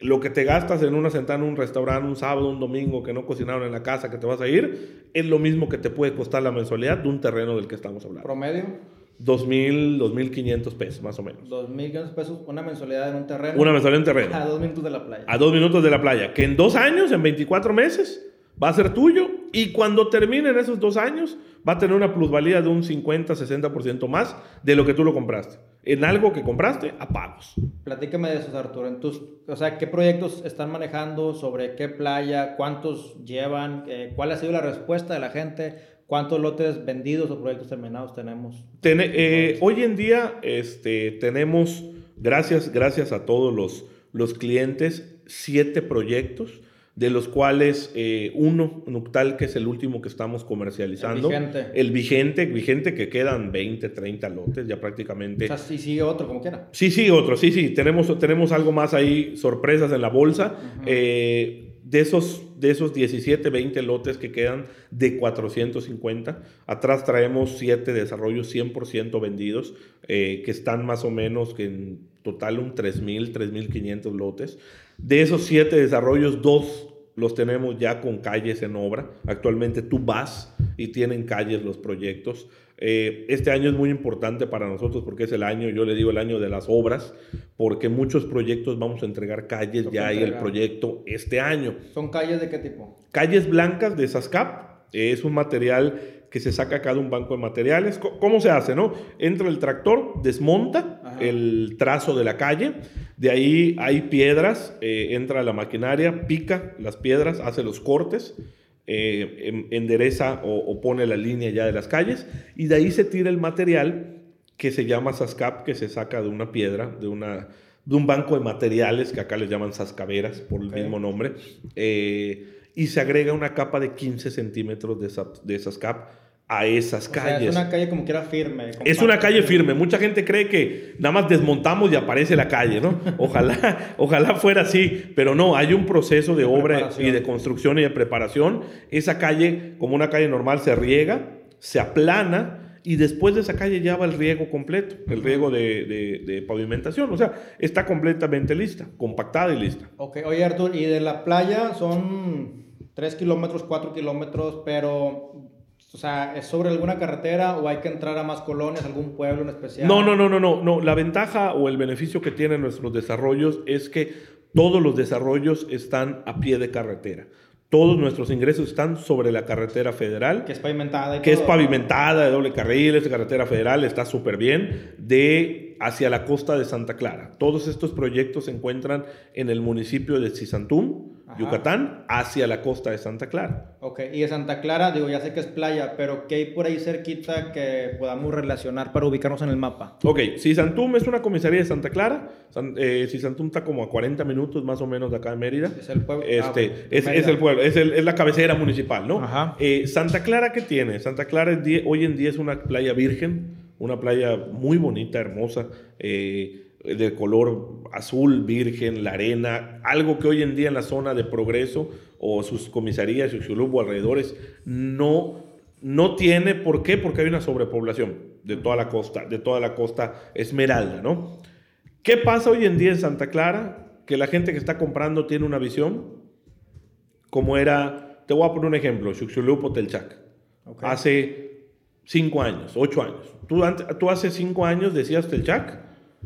lo que te gastas en una sentada en un restaurante un sábado, un domingo, que no cocinaron en la casa, que te vas a ir, es lo mismo que te puede costar la mensualidad de un terreno del que estamos hablando. Promedio, 2.000, 2.500 pesos, más o menos. 2.500 pesos, una mensualidad en un terreno. Una mensualidad en terreno. A dos minutos de la playa. a dos minutos de la playa, que en dos años, en 24 meses, va a ser tuyo y cuando terminen esos dos años, va a tener una plusvalía de un 50, 60% más de lo que tú lo compraste. En algo que compraste a pagos. Platícame de eso, Arturo. En tus, o sea, ¿qué proyectos están manejando? ¿Sobre qué playa? ¿Cuántos llevan? Eh, ¿Cuál ha sido la respuesta de la gente? ¿Cuántos lotes vendidos o proyectos terminados tenemos? Tene- eh, hoy en día este, tenemos, gracias, gracias a todos los, los clientes, siete proyectos, de los cuales eh, uno, Nuctal, que es el último que estamos comercializando. El vigente. El vigente, vigente que quedan 20, 30 lotes ya prácticamente. O sea, sí sigue otro, como quiera. Sí, sí, otro, sí, sí, tenemos, tenemos algo más ahí, sorpresas en la bolsa. Eh, de, esos, de esos 17, 20 lotes que quedan de 450, atrás traemos 7 desarrollos 100% vendidos, eh, que están más o menos que en total un 3.000, 3.500 lotes. De esos 7 desarrollos, dos los tenemos ya con calles en obra. Actualmente tú vas y tienen calles los proyectos. Eh, este año es muy importante para nosotros porque es el año, yo le digo el año de las obras, porque muchos proyectos vamos a entregar calles ya hay el proyecto este año. ¿Son calles de qué tipo? Calles blancas de SASCAP eh, es un material que se saca acá de un banco de materiales. ¿Cómo se hace? No? Entra el tractor, desmonta. El trazo de la calle, de ahí hay piedras, eh, entra la maquinaria, pica las piedras, hace los cortes, eh, en- endereza o, o pone la línea ya de las calles, y de ahí se tira el material que se llama SASCAP, que se saca de una piedra, de, una, de un banco de materiales, que acá les llaman sascaveras por el mismo nombre, eh, y se agrega una capa de 15 centímetros de, sa- de SASCAP a esas O sea, calles. es una calle como quiera firme. Es una calle firme. Mucha gente cree que nada más desmontamos y aparece la calle, ¿no? Ojalá, ojalá fuera así, pero no, hay un proceso de, De obra y de construcción y de preparación. Esa calle, como una calle normal, se riega, se aplana y después de esa calle ya va el riego completo, el riego de, de- de pavimentación. O sea, está completamente lista, compactada y lista. Ok, oye Arturo, ¿y de la playa son 3 kilómetros, 4 kilómetros, pero o sea, ¿es sobre alguna carretera o hay que entrar a más colonias, algún pueblo en especial? No, no, no, no, no, no. La ventaja o el beneficio que tienen nuestros desarrollos es que todos los desarrollos están a pie de carretera. Todos nuestros ingresos están sobre la carretera federal. Que es pavimentada. Y que es pavimentada, de doble carril, esta carretera federal está súper bien, de hacia la costa de Santa Clara. Todos estos proyectos se encuentran en el municipio de Cisantún, Yucatán, hacia la costa de Santa Clara. Ok, y de Santa Clara, digo, ya sé que es playa, pero ¿qué hay por ahí cerquita que podamos relacionar para ubicarnos en el mapa? Ok, Cisantún es una comisaría de Santa Clara. Eh, Cisantún está como a 40 minutos más o menos de acá de Mérida. Es el pueblo. Este, ah, es, es, el pueblo, es, el, es, la cabecera municipal, ¿no? Ajá. Eh, Santa Clara, ¿qué tiene? Santa Clara hoy en día es una playa virgen, una playa muy bonita, hermosa. Eh, de color azul, virgen, la arena, algo que hoy en día en la zona de progreso o sus comisarías, o alrededores, no, no tiene. ¿Por qué? Porque hay una sobrepoblación de toda la costa, de toda la costa esmeralda, ¿no? ¿Qué pasa hoy en día en Santa Clara? Que la gente que está comprando tiene una visión como era, te voy a poner un ejemplo, Xuxulub o Telchac. Hace cinco años, ocho años. Tú, tú hace cinco años decías Telchac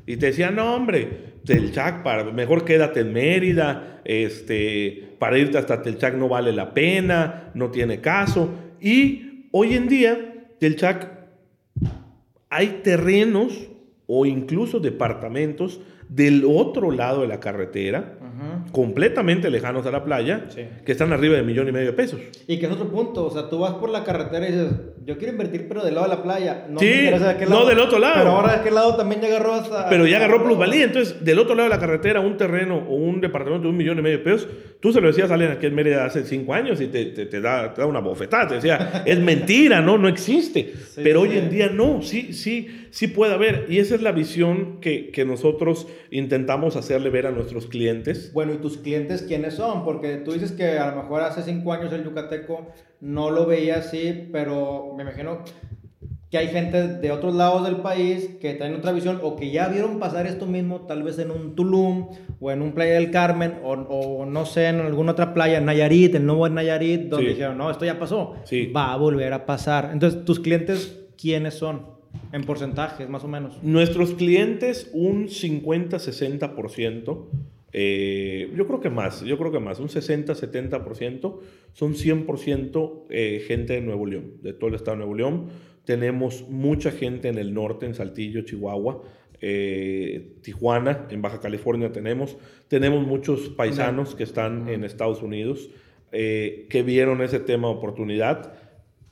y te decían, no, hombre, Telchac, para, mejor quédate en Mérida, este, para irte hasta Telchac no vale la pena, no tiene caso. Y hoy en día, Telchac, hay terrenos o incluso departamentos del otro lado de la carretera, completamente lejanos a la playa, que están arriba de millón y medio de pesos. Y que es otro punto, o sea, tú vas por la carretera y dices, yo quiero invertir, pero del lado de la playa. No sí, de no del otro lado. Pero ahora de aquel lado también ya agarró hasta... Pero ya agarró plusvalía, entonces, del otro lado de la carretera, un terreno o un departamento de un millón y medio de pesos, tú se lo decías a alguien aquí en Mérida hace cinco años y te, te, da, te da, una bofetada, te decía, es mentira, no, no existe. pero hoy en día no, sí, sí sí puede haber. Y esa es la visión que, que, nosotros intentamos hacerle ver a nuestros clientes. Bueno, ¿y tus clientes quiénes son? Porque tú dices que a lo mejor hace cinco años el yucateco no lo veía así, pero me imagino que hay gente de otros lados del país que tienen otra visión o que ya vieron pasar esto mismo tal vez en un Tulum o en un playa del Carmen o, o no sé, en alguna otra playa, Nayarit, el nuevo Nayarit, donde dijeron, no, esto ya pasó, sí. va a volver a pasar. Entonces, ¿tus clientes quiénes son? En porcentajes, más o menos. Nuestros clientes, un 50-60%, eh, yo creo que más, yo creo que más, un 60-70% son 100% eh, gente de Nuevo León, de todo el estado de Nuevo León. Tenemos mucha gente en el norte, en Saltillo, Chihuahua, eh, Tijuana, en Baja California tenemos. Tenemos muchos paisanos que están en Estados Unidos que vieron ese tema de oportunidad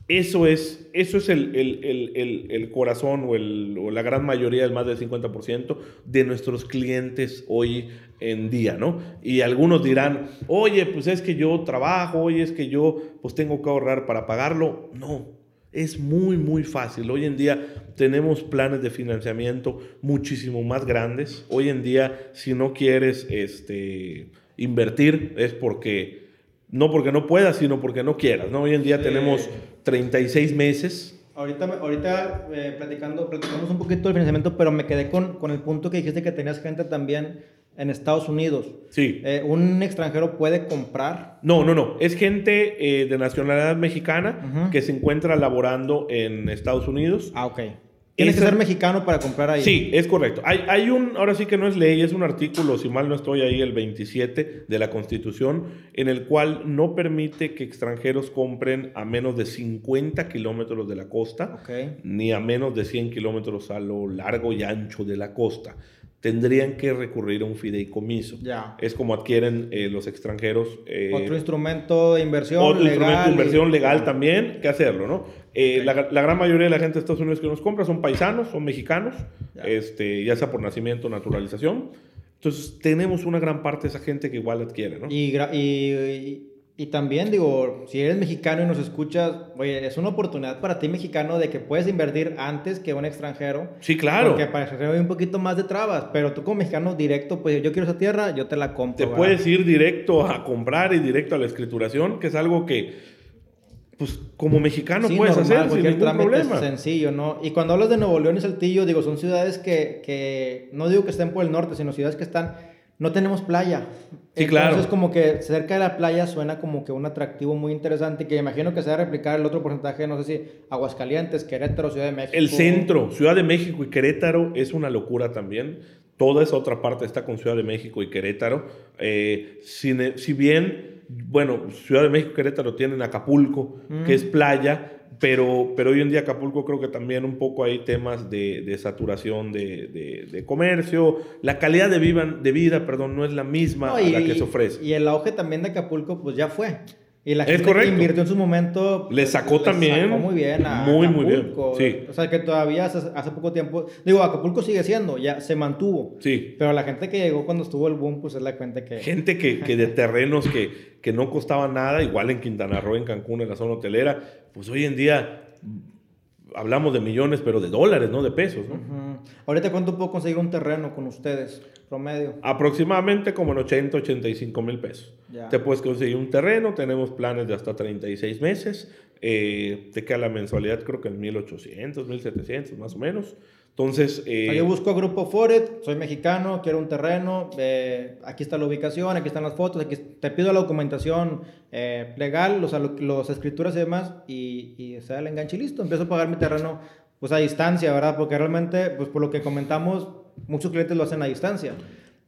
eso es, eso es el, el, el, corazón o, la gran mayoría, el más del 50% de nuestros clientes hoy en día, ¿no? Y algunos dirán, oye, pues es que yo trabajo, oye, es que yo pues tengo que ahorrar para pagarlo. No, es muy, muy fácil. Hoy en día tenemos planes de financiamiento muchísimo más grandes. Hoy en día, si no quieres este, invertir, es porque no porque no puedas, sino porque no quieras. ¿no? Hoy en día tenemos 36 meses. Ahorita, ahorita eh, platicando, platicamos un poquito del financiamiento, pero me quedé con, con el punto que dijiste que tenías gente también en Estados Unidos. Sí. Eh, ¿Un extranjero puede comprar? No, no, no. Es gente eh, de nacionalidad mexicana que se encuentra laborando en Estados Unidos. Ah, ok. Tienes que ser mexicano para comprar ahí. Sí, es correcto. Hay, hay, un, ahora sí que no es ley, es un artículo, si mal no estoy ahí, el 27 de la Constitución, en el cual no permite que extranjeros compren a menos de 50 kilómetros de la costa, ni a menos de 100 kilómetros a lo largo y ancho de la costa tendrían que recurrir a un fideicomiso. Ya. Es como adquieren eh, los extranjeros. Eh, otro instrumento de inversión otro instrumento de inversión legal también que hacerlo, ¿no? Eh, la, gran mayoría de la gente de Estados Unidos que nos compra son paisanos, son mexicanos, ya, este, ya sea por nacimiento naturalización. Entonces, tenemos una gran parte de esa gente que igual adquiere, ¿no? y, y y también digo, si eres mexicano y nos escuchas, oye, es una oportunidad para ti mexicano de que puedes invertir antes que un extranjero. Sí, claro. Porque para extranjero hay un poquito más de trabas, pero tú como mexicano directo, pues yo quiero esa tierra, yo te la compro. Te puedes ir directo a comprar y directo a la escrituración, que es algo que, pues como mexicano puedes hacer sin ningún problema. Es sencillo, ¿no? Y cuando hablas de Nuevo León y Saltillo, digo, son ciudades que, que no digo que estén por el norte, sino ciudades que están no tenemos playa. Sí, claro. Entonces, como que cerca de la playa suena como que un atractivo muy interesante que imagino que se va a replicar el otro porcentaje, no sé si Aguascalientes, Querétaro, Ciudad de México. El centro, Ciudad de México y Querétaro es una locura también. Toda esa otra parte está con Ciudad de México y Querétaro. Eh, si, si, bien, bueno, Ciudad de México y Querétaro tienen Acapulco, que es playa, pero, pero hoy en día Acapulco creo que también un poco hay temas de, de saturación de, de, de, comercio. La calidad de, vida, de vida perdón, no es la misma y, a la que se ofrece. Y el auge también de Acapulco pues ya fue. Y la gente que invirtió en su momento le sacó también sacó muy bien a muy Acapulco. muy bien sí. o sea que todavía hace, hace, poco tiempo digo Acapulco sigue siendo ya se mantuvo sí pero la gente que llegó cuando estuvo el boom pues es la gente que gente que, que de terrenos que, que no costaba nada igual en Quintana Roo en Cancún en la zona hotelera pues hoy en día hablamos de millones, pero de dólares, no de pesos. ¿no? Uh -huh. Ahorita, ¿cuánto puedo conseguir un terreno con ustedes, promedio? Aproximadamente como en 80, 85 mil pesos. Ya. Te puedes conseguir un terreno, tenemos planes de hasta 36 meses, eh, te queda la mensualidad creo que en 1800, 1700 más o menos. Entonces, eh, yo busco Grupo Foret, soy mexicano, quiero un terreno, eh, aquí está la ubicación, aquí están las fotos, aquí te pido la documentación eh, legal, los, los escrituras y demás, y, y se da el enganche y listo. Empiezo a pagar mi terreno pues a distancia, ¿verdad? Porque realmente, pues por lo que comentamos, muchos clientes lo hacen a distancia.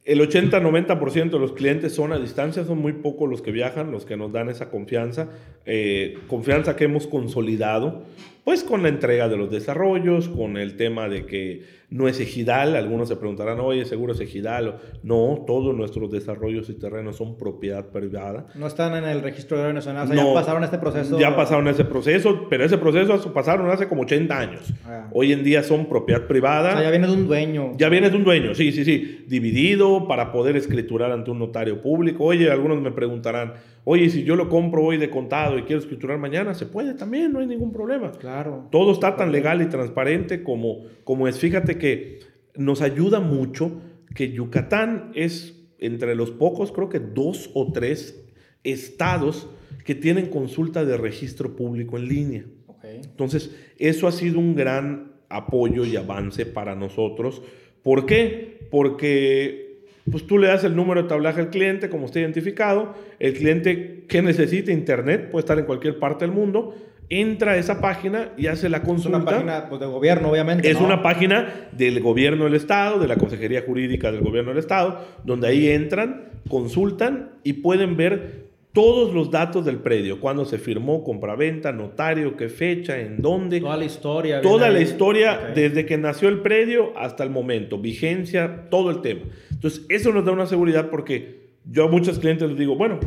El 80-90% de los clientes son a distancia, son muy pocos los que viajan, los que nos dan esa confianza, eh, confianza que hemos consolidado, pues con la entrega de los desarrollos, con el tema de que no es ejidal, algunos se preguntarán, oye, seguro es ejidal. No, todos nuestros desarrollos y terrenos son propiedad privada. No están en el registro de nacional, o sea, no, ya pasaron este proceso. Ya pasaron ese proceso, pero ese proceso pasaron hace como 80 años. Ah. Hoy en día son propiedad privada. O sea, ya viene de un dueño. Ya viene de un dueño, sí, sí, sí. Dividido para poder escriturar ante un notario público. Oye, algunos me preguntarán, oye, si yo lo compro hoy de contado y quiero escriturar mañana, se puede también, no hay ningún problema. Claro. Todo está tan legal y transparente como, como es. Fíjate que nos ayuda mucho que Yucatán es entre los pocos, creo que dos o tres estados que tienen consulta de registro público en línea. Okay. Entonces, eso ha sido un gran apoyo y avance para nosotros. ¿Por qué? Porque pues tú le das el número de tablaje al cliente, como está identificado, el cliente que necesita internet, puede estar en cualquier parte del mundo, entra a esa página y hace la consulta. Es una página pues, de gobierno, obviamente. Es ¿no? una página del gobierno del Estado, de la Consejería Jurídica del Gobierno del Estado, donde ahí entran, consultan y pueden ver todos los datos del predio, cuándo se firmó, compraventa, notario, qué fecha, en dónde. Toda la historia. Toda la historia, okay. desde que nació el predio hasta el momento, vigencia, todo el tema. Entonces, eso nos da una seguridad porque yo a muchos clientes les digo, bueno,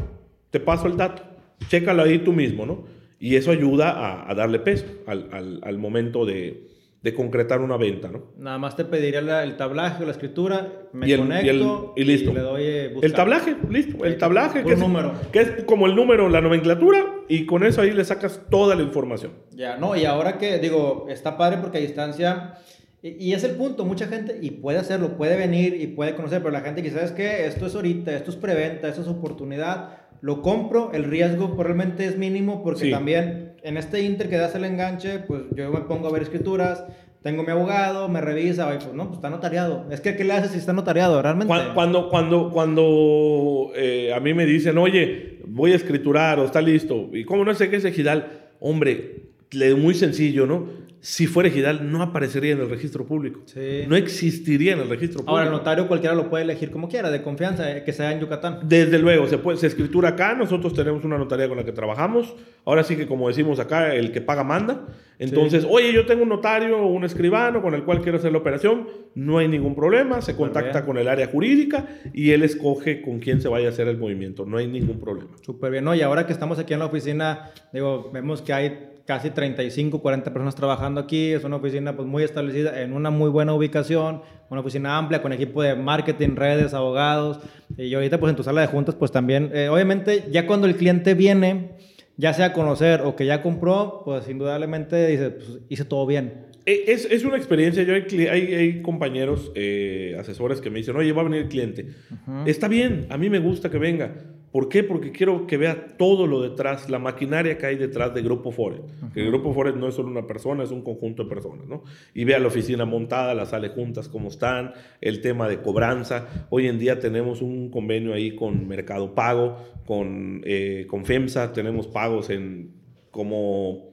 te paso el dato, chécalo ahí tú mismo, ¿no? Y eso ayuda a, a darle peso al, al, al momento de, de, concretar una venta, ¿no? Nada más te pediría la, el tablaje o la escritura, me y el, conecto y, el, y, listo. y le doy eh, buscar. El tablaje, listo. El tablaje, que es, número. que es como el número, la nomenclatura, y con eso ahí le sacas toda la información. Ya, no, y ahora que digo, está padre porque a distancia... Y, es el punto, mucha gente, y puede hacerlo, puede venir y puede conocer, pero la gente que sabes que esto es ahorita, esto es preventa, esto es oportunidad, lo compro, el riesgo realmente es mínimo porque sí. también en este inter que das el enganche, pues yo me pongo a ver escrituras, tengo mi abogado, me revisa, y pues no, pues está notariado. Es que, ¿qué le haces si está notariado realmente? Cuando, cuando, cuando eh, a mí me dicen, oye, voy a escriturar o está listo, y cómo no sé qué es ejidal, hombre, muy sencillo, ¿no? Si fuera ejidal, no aparecería en el registro público. Sí. No existiría en el registro público. Ahora, el notario cualquiera lo puede elegir como quiera, de confianza, eh, que sea en Yucatán. Desde luego, se, puede, se escritura acá, nosotros tenemos una notaría con la que trabajamos. Ahora sí que, como decimos acá, el que paga manda. Entonces, sí. oye, yo tengo un notario o un escribano con el cual quiero hacer la operación, no hay ningún problema, se contacta con el área jurídica y él escoge con quién se vaya a hacer el movimiento, no hay ningún problema. Súper bien, ¿no? Y ahora que estamos aquí en la oficina, digo, vemos que hay casi 35, 40 personas trabajando aquí. Es una oficina pues, muy establecida en una muy buena ubicación, una oficina amplia con equipo de marketing, redes, abogados. Y ahorita pues en tu sala de juntas pues también, eh, obviamente ya cuando el cliente viene, ya sea a conocer o que ya compró, pues indudablemente dice, pues hice todo bien. Es, es una experiencia, yo hay, hay, hay compañeros, eh, asesores que me dicen, oye, va a venir el cliente. Uh -huh. Está bien, a mí me gusta que venga ¿Por qué? Porque quiero que vea todo lo detrás, la maquinaria que hay detrás de Grupo Forest. Que el Grupo Forest no es solo una persona, es un conjunto de personas, ¿no? Y vea la oficina montada, las sale juntas cómo están, el tema de cobranza. Hoy en día tenemos un convenio ahí con Mercado Pago, con, eh, con FEMSA, tenemos pagos en como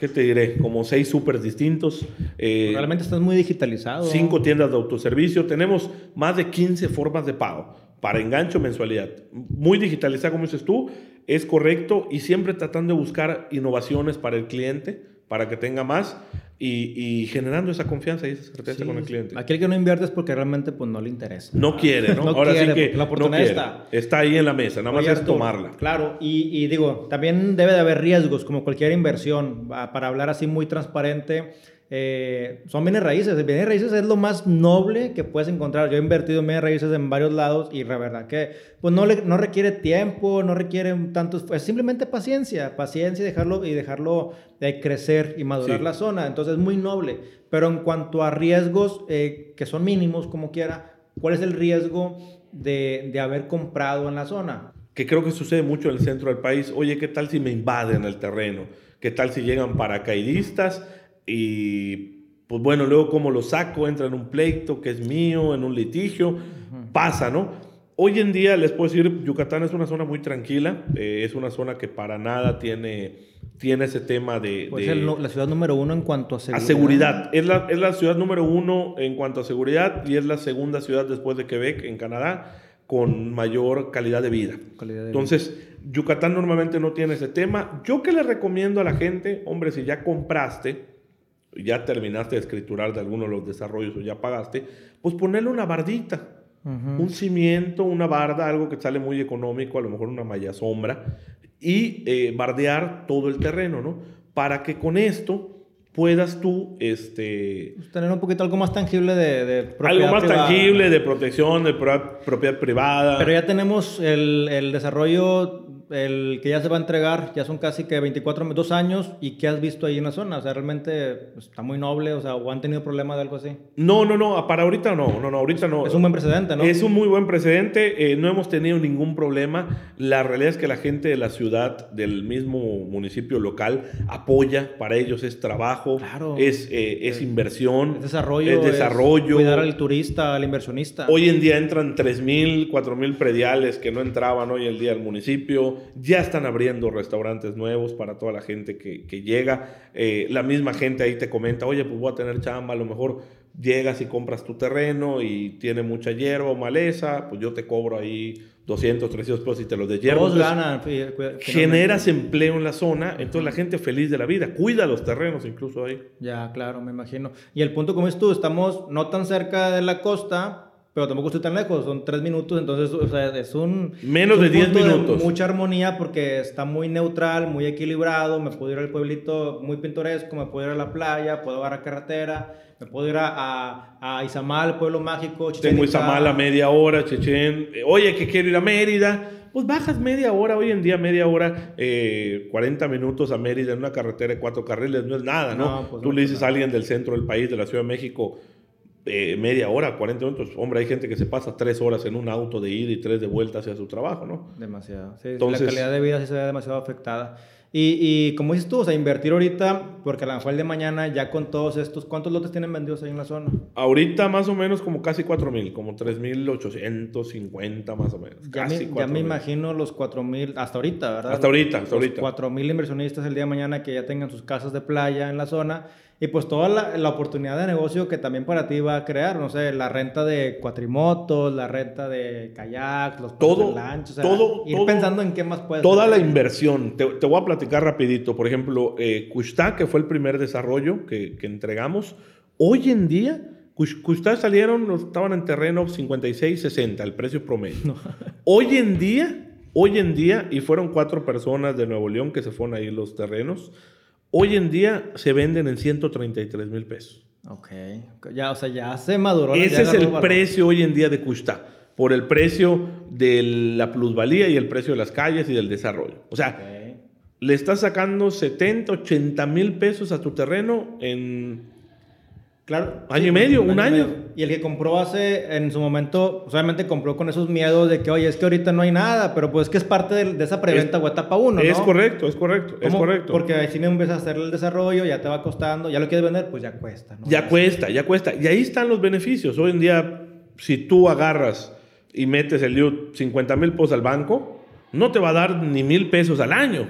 ¿qué te diré? Como seis súper distintos. Eh, Realmente estás muy digitalizado. Cinco tiendas de autoservicio. Tenemos más de 15 formas de pago para engancho mensualidad. Muy digitalizada, como dices tú, es correcto y siempre tratando de buscar innovaciones para el cliente, para que tenga más y, generando esa confianza y esa certeza con el cliente. Aquel que no invierte es porque realmente pues, no le interesa. No quiere, ¿no? Ahora sí que la oportunidad está. Está ahí en la mesa, nada más es tomarla. Claro, y, y digo, también debe de haber riesgos, como cualquier inversión, para hablar así muy transparente eh, son bienes raíces. Bienes raíces es lo más noble que puedes encontrar. Yo he invertido en bienes raíces en varios lados y la verdad que pues no, le, no requiere tiempo, no requiere tanto, es simplemente paciencia, paciencia y dejarlo, y dejarlo de crecer y madurar la zona. Entonces es muy noble. Pero en cuanto a riesgos eh, que son mínimos como quiera, ¿cuál es el riesgo de, de haber comprado en la zona? Que creo que sucede mucho en el centro del país. Oye, ¿qué tal si me invaden el terreno? ¿Qué tal si llegan paracaidistas? Y pues bueno, luego como lo saco, entra en un pleito que es mío, en un litigio, pasa, ¿no? Hoy en día les puedo decir, Yucatán es una zona muy tranquila, eh, es una zona que para nada tiene, tiene ese tema de... Pues la ciudad número uno en cuanto a seguridad. A seguridad, es la, es la ciudad número uno en cuanto a seguridad y es la segunda ciudad después de Quebec, en Canadá, con mayor calidad de vida. Entonces, Yucatán normalmente no tiene ese tema. Yo que le recomiendo a la gente, hombre, si ya compraste, ya terminaste de escriturar de alguno de los desarrollos o ya pagaste, pues ponerle una bardita, un cimiento, una barda, algo que sale muy económico, a lo mejor una malla sombra, y eh, bardear todo el terreno, ¿no? Para que con esto puedas tú este pues tener un poquito algo más tangible de, de algo más tangible de protección de propiedad privada. Pero ya tenemos el, el desarrollo el que ya se va a entregar, ya son casi que 24, dos años, ¿y qué has visto ahí en la zona? O sea, realmente está muy noble, o sea, ¿o han tenido problemas de algo así? No, no, no, para ahorita no, no, no, ahorita no. Es un buen precedente, ¿no? Es un muy buen precedente, eh, no hemos tenido ningún problema. La realidad es que la gente de la ciudad, del mismo municipio local, apoya, para ellos es trabajo, es, eh, es inversión, es desarrollo, es desarrollo. cuidar al turista, al inversionista. Hoy en día entran 3.000, 4.000 prediales que no entraban hoy en día al municipio ya están abriendo restaurantes nuevos para toda la gente que, llega. Eh, la misma gente ahí te comenta, oye, pues voy a tener chamba, a lo mejor llegas y compras tu terreno y tiene mucha hierba o maleza, pues yo te cobro ahí 200, 300 pesos y te los de hierba. Todos ganan. Generas empleo en la zona, entonces la gente feliz de la vida, cuida los terrenos incluso ahí. Ya, claro, me imagino. Y el punto como es tú, estamos no tan cerca de la costa, pero tampoco estoy tan lejos, son tres minutos, entonces o sea, es un... Menos de diez minutos. mucha armonía porque está muy neutral, muy equilibrado, me puedo ir al pueblito muy pintoresco, me puedo ir a la playa, puedo ir a carretera, me puedo ir a, a, Izamal, pueblo mágico, Chichen Tengo Izamal a media hora, Chechen. Oye, que quiero ir a Mérida. Pues bajas media hora, hoy en día media hora, eh, 40 minutos a Mérida en una carretera de cuatro carriles, no es nada, ¿no? Pues Tú le dices a alguien del centro del país, de la Ciudad de México, eh, media hora, 40 minutos. Hombre, hay gente que se pasa tres horas en un auto de ida y tres de vuelta hacia su trabajo, ¿no? Demasiado. Sí, Entonces, la calidad de vida sí se ve demasiado afectada. Y, y, como dices tú, o sea, invertir ahorita, porque a lo mejor el de mañana ya con todos estos, ¿cuántos lotes tienen vendidos ahí en la zona? Ahorita más o menos como casi 4.000, como 3.850 más o menos. Ya, casi me, ya me imagino los 4.000, hasta ahorita, ¿verdad? Hasta ahorita, hasta ahorita. 4.000 inversionistas el día de mañana que ya tengan sus casas de playa en la zona y pues toda la, la, oportunidad de negocio que también para ti va a crear, no sé, la renta de cuatrimotos, la renta de kayak, los todo, lanchas, o sea, todo, ir pensando en qué más puedes Toda la inversión, te, te, voy a platicar rapidito, por ejemplo, eh, que fue el primer desarrollo que, que entregamos, hoy en día, Cushta salieron, estaban en terreno 56, 60, el precio promedio. Hoy en día, hoy en día, y fueron cuatro personas de Nuevo León que se fueron ahí los terrenos, Hoy en día se venden en 133 mil pesos. Ok, ya, o sea, ya se maduró. Ese es el precio hoy en día de Custa, por el precio de la plusvalía y el precio de las calles y del desarrollo. O sea, le estás sacando 70, 80 mil pesos a tu terreno en Claro. Año y medio, un año. Y, el que compró hace, en su momento, pues, obviamente compró con esos miedos de que, oye, es que ahorita no hay nada, pero pues que es parte de, esa preventa o etapa uno, ¿no? Es correcto, es correcto, es correcto. Porque si me empiezas a hacer el desarrollo, ya te va costando, ya lo quieres vender, pues ya cuesta, ¿no? Ya cuesta, ya cuesta. Y ahí están los beneficios. Hoy en día, si tú agarras y metes el LIUD 50 mil pesos al banco, no te va a dar ni mil pesos al año.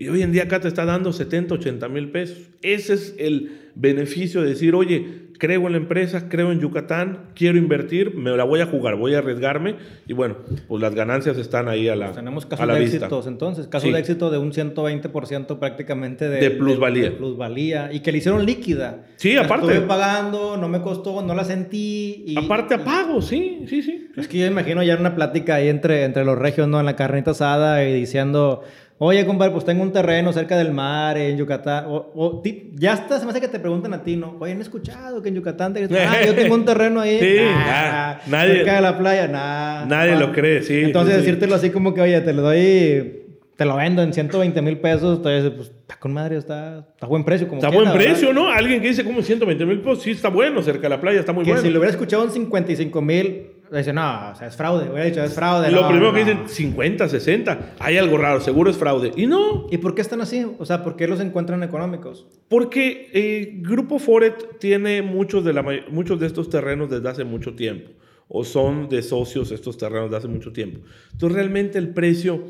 Y hoy en día acá te está dando 70, 80 mil pesos. Ese es el beneficio de decir, oye, creo en la empresa, creo en Yucatán, quiero invertir, me la voy a jugar, voy a arriesgarme y bueno, pues las ganancias están ahí a la pues tenemos casos de éxitos entonces, casos de éxito de un 120% prácticamente de, de plusvalía. De, plusvalía y que le hicieron líquida. Sí, aparte. Estuve pagando, no me costó, no la sentí. Y, aparte a pago, sí, sí, sí. Es que yo imagino ya una plática ahí entre, entre los regios, ¿no? En la carnita asada y diciendo Oye, compadre, pues tengo un terreno cerca del mar, en Yucatán. O, ya está, se me hace que te preguntan a ti, ¿no? Oye, ¿han escuchado que en Yucatán te ah, yo tengo un terreno ahí? Sí, nah, nadie. Cerca de la playa, nada. Nadie lo cree, sí. Entonces, decírtelo así como que, oye, te lo doy, te lo vendo en 120 mil pesos, entonces, pues, está con madre, está, está a buen precio. Como está a buen precio, ¿no? Alguien que dice como 120 mil pesos, sí está bueno, cerca de la playa, está muy que bueno. si lo hubiera escuchado en 55 mil Dice, no, o sea, es fraude. Hubiera dicho, es fraude. Lo primero que dicen, 50, 60. Hay algo raro, seguro es fraude. Y no. ¿Y por qué están así? O sea, ¿por qué los encuentran económicos? Porque eh, Grupo Foret tiene muchos de, la, muchos de estos terrenos desde hace mucho tiempo. O son de socios estos terrenos de hace mucho tiempo. Entonces, realmente el precio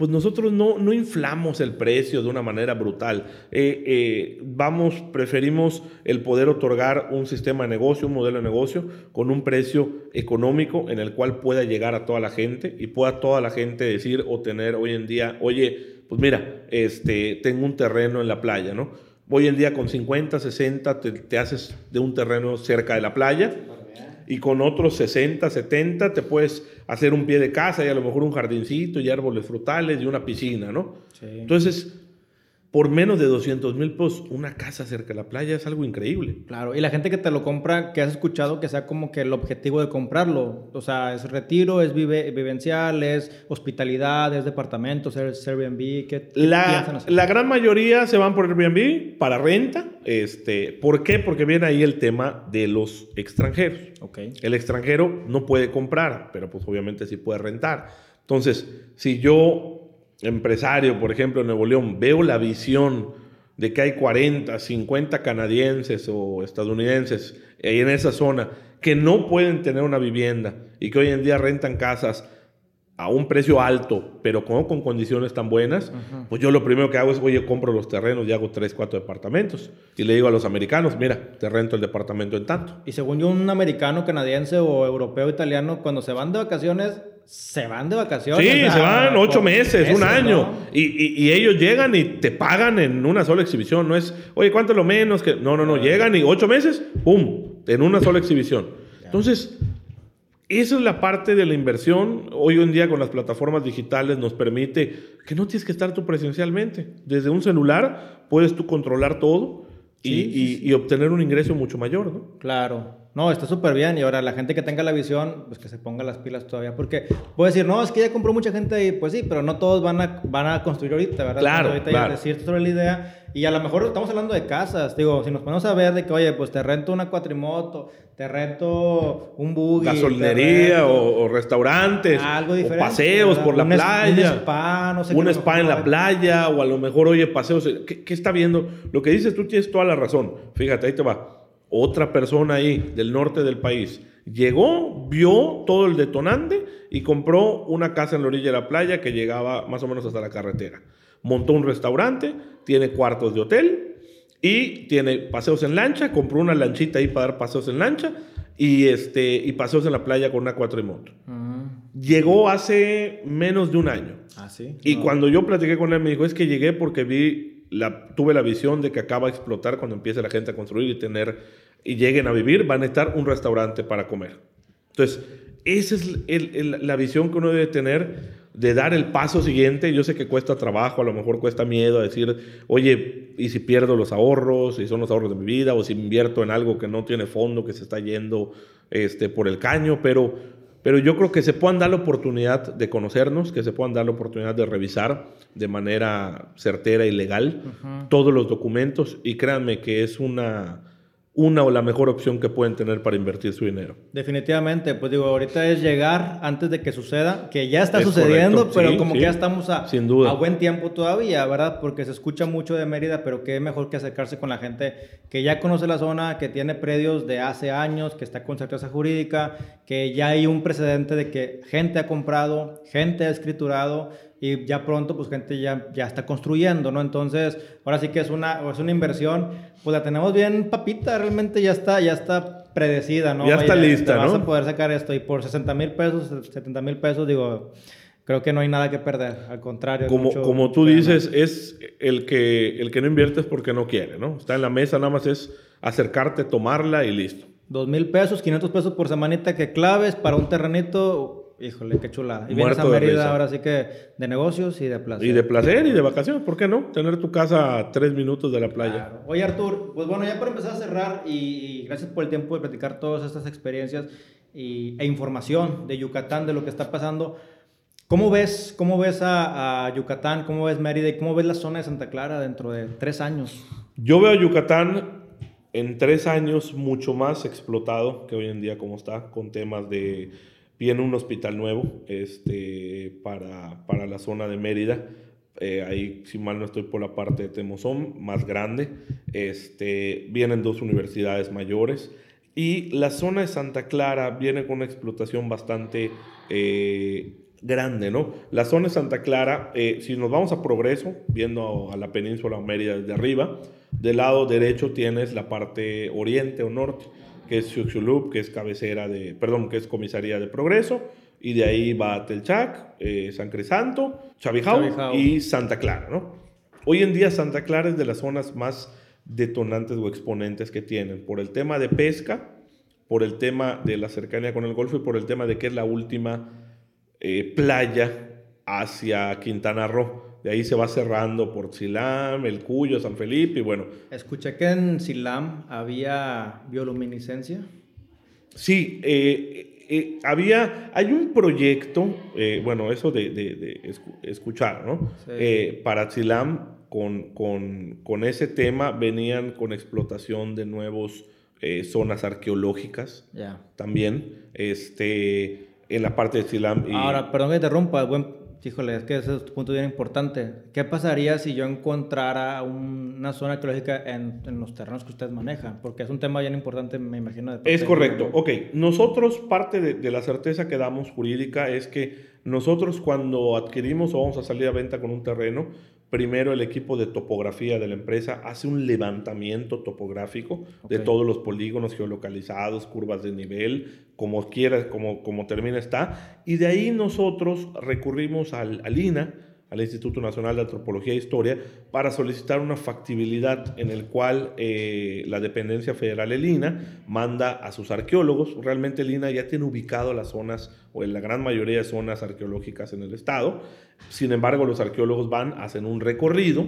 pues nosotros no, no inflamos el precio de una manera brutal. Eh, eh, vamos, preferimos el poder otorgar un sistema de negocio, un modelo de negocio con un precio económico en el cual pueda llegar a toda la gente y pueda toda la gente decir o tener hoy en día, oye, pues mira, este, tengo un terreno en la playa, ¿no? Hoy en día con 50, 60 te, te haces de un terreno cerca de la playa y con otros 60, 70 te puedes hacer un pie de casa y a lo mejor un jardincito y árboles frutales y una piscina, ¿no? Entonces, por menos de 200 mil pesos una casa cerca de la playa es algo increíble. Claro, y la gente que te lo compra, que has escuchado que sea como que el objetivo de comprarlo, o sea, es retiro, es vivencial, es hospitalidad, es departamentos, es Airbnb, ¿qué, la, piensan hacer? La gran mayoría se van por Airbnb para renta, este, ¿por qué? Porque viene ahí el tema de los extranjeros. Okay. El extranjero no puede comprar, pero pues obviamente sí puede rentar. Entonces, si yo empresario, por ejemplo, en Nuevo León, veo la visión de que hay 40, 50 canadienses o estadounidenses en esa zona que no pueden tener una vivienda y que hoy en día rentan casas a un precio alto, pero con, con condiciones tan buenas, pues yo lo primero que hago es, oye, compro los terrenos y hago 3, 4 departamentos. Y le digo a los americanos, mira, te rento el departamento en tanto. Y según yo, un americano, canadiense o europeo, italiano, cuando se van de vacaciones, se van de vacaciones. Sí, se van ocho meses, un año. Y, y, ellos llegan y te pagan en una sola exhibición. No es, oye, ¿cuánto es lo menos? que No, no, no. Llegan y ocho meses, ¡pum! En una sola exhibición. Entonces, esa es la parte de la inversión. Hoy en día con las plataformas digitales nos permite que no tienes que estar tú presencialmente. Desde un celular puedes tú controlar todo y, y, obtener un ingreso mucho mayor, ¿no? Claro. No, está súper bien. Y ahora la gente que tenga la visión, pues que se ponga las pilas todavía. Porque puede decir, no, es que ya compró mucha gente ahí. Pues sí, pero no todos van a, van a construir ahorita, ¿verdad? Claro, ahorita claro. decir sobre la idea. Y a lo mejor estamos hablando de casas. Digo, si nos ponemos a ver de que, oye, pues te rento una cuatrimoto, te rento un buggy. Gasolinería o, restaurantes. Algo diferente. O paseos por la playa. Un spa, no sé. Un spa en la playa. O a lo mejor, oye, paseos. ¿Qué, ¿Qué está viendo? Lo que dices tú tienes toda la razón. Fíjate, ahí te va otra persona ahí del norte del país llegó, vio todo el detonante y compró una casa en la orilla de la playa que llegaba más o menos hasta la carretera. Montó un restaurante, tiene cuartos de hotel y tiene paseos en lancha, compró una lanchita ahí para dar paseos en lancha y, este, y paseos en la playa con una cuatrimoto. Llegó hace menos de un año. Ah, sí. Y cuando yo platiqué con él me dijo, es que llegué porque vi tuve la visión de que acaba de explotar cuando empiece la gente a construir y tener y lleguen a vivir, van a estar un restaurante para comer. Entonces, esa es la visión que uno debe tener de dar el paso siguiente. Yo sé que cuesta trabajo, a lo mejor cuesta miedo a decir, oye, ¿y si pierdo los ahorros? ¿Y son los ahorros de mi vida? ¿O si invierto en algo que no tiene fondo, que se está yendo este, por el caño? Pero pero yo creo que se puedan dar la oportunidad de conocernos, que se puedan dar la oportunidad de revisar de manera certera y legal todos los documentos. Y créanme que es una, una o la mejor opción que pueden tener para invertir su dinero. Definitivamente, pues digo, ahorita es llegar antes de que suceda, que ya está sucediendo, pero como que ya estamos a, Sin duda. a buen tiempo todavía, ¿verdad? Porque se escucha mucho de Mérida, pero qué mejor que acercarse con la gente que ya conoce la zona, que tiene predios de hace años, que está con certeza jurídica, que ya hay un precedente de que gente ha comprado, gente ha escriturado y ya pronto pues gente ya, ya está construyendo, ¿no? Entonces, ahora sí que es una, es una inversión, pues la tenemos bien papita, realmente ya está, ya está predecida, ¿no? Ya está lista, te vas ¿no? a poder sacar esto y por 60 mil pesos, 70 mil pesos, digo, creo que no hay nada que perder, al contrario. Como, mucho como tú dices, es el que, el que no invierte es porque no quiere, ¿no? Está en la mesa, nada más es acercarte, tomarla y listo. Dos mil pesos, 500 pesos por semanita que claves para un terrenito. Híjole, qué chulada. Y vienes a Mérida ahora sí que de negocios y de placer. Y de placer y de vacaciones, ¿por qué no? Tener tu casa a tres minutos de la playa. Claro. Oye, Artur, pues bueno, ya para empezar a cerrar y, y gracias por el tiempo de platicar todas estas experiencias y, e información de Yucatán, de lo que está pasando. ¿Cómo ves, cómo ves a, a Yucatán, cómo ves Mérida y cómo ves la zona de Santa Clara dentro de tres años? Yo veo a Yucatán en tres años mucho más explotado que hoy en día como está, con temas de... Viene un hospital nuevo este, para, para la zona de Mérida. Eh, ahí, si mal no estoy, por la parte de Temozón, más grande. Este, vienen dos universidades mayores. Y la zona de Santa Clara viene con una explotación bastante eh, grande, ¿no? La zona de Santa Clara, eh, si nos vamos a Progreso, viendo a la península de Mérida desde arriba, del lado derecho tienes la parte oriente o norte, que es Xuxulub, que es cabecera de, perdón, que es comisaría de Progreso, y de ahí va Telchac, eh, San Chavijao, Chavijao. y Santa Clara, ¿no? Hoy en día Santa Clara es de las zonas más detonantes o exponentes que tienen por el tema de pesca, por el tema de la cercanía con el Golfo y por el tema de que es la última eh, playa hacia Quintana Roo. De ahí se va cerrando por Silam, El Cuyo, San Felipe y bueno, Escuché que en Silam había bioluminiscencia. Sí, eh, eh, había, hay un proyecto, eh, bueno, eso de, de- de escu- escuchar, ¿no? Sí. Eh, para Tzilam, con, con, con ese tema venían con explotación de nuevos eh, zonas arqueológicas Ya. también, este, en la parte de Tzilam. y- Ahora, perdón que te interrumpa, buen, híjole, es que ese es un punto bien importante. ¿Qué pasaría si yo encontrara un- una zona arqueológica en, en los terrenos que ustedes manejan? Porque es un tema bien importante, me imagino. de Es de- correcto. Ok, nosotros parte de, de la certeza que damos jurídica es que nosotros cuando adquirimos o vamos a salir a venta con un terreno, primero el equipo de topografía de la empresa hace un levantamiento topográfico de todos los polígonos geolocalizados, curvas de nivel, como quiera, como, como termina está, y de ahí nosotros recurrimos al, al INA, al Instituto Nacional de Antropología e Historia para solicitar una factibilidad en el cual eh, la dependencia federal, el INA, manda a sus arqueólogos. Realmente el INA ya tiene ubicado las zonas, o en la gran mayoría de zonas arqueológicas en el estado. Sin embargo, los arqueólogos van, hacen un recorrido,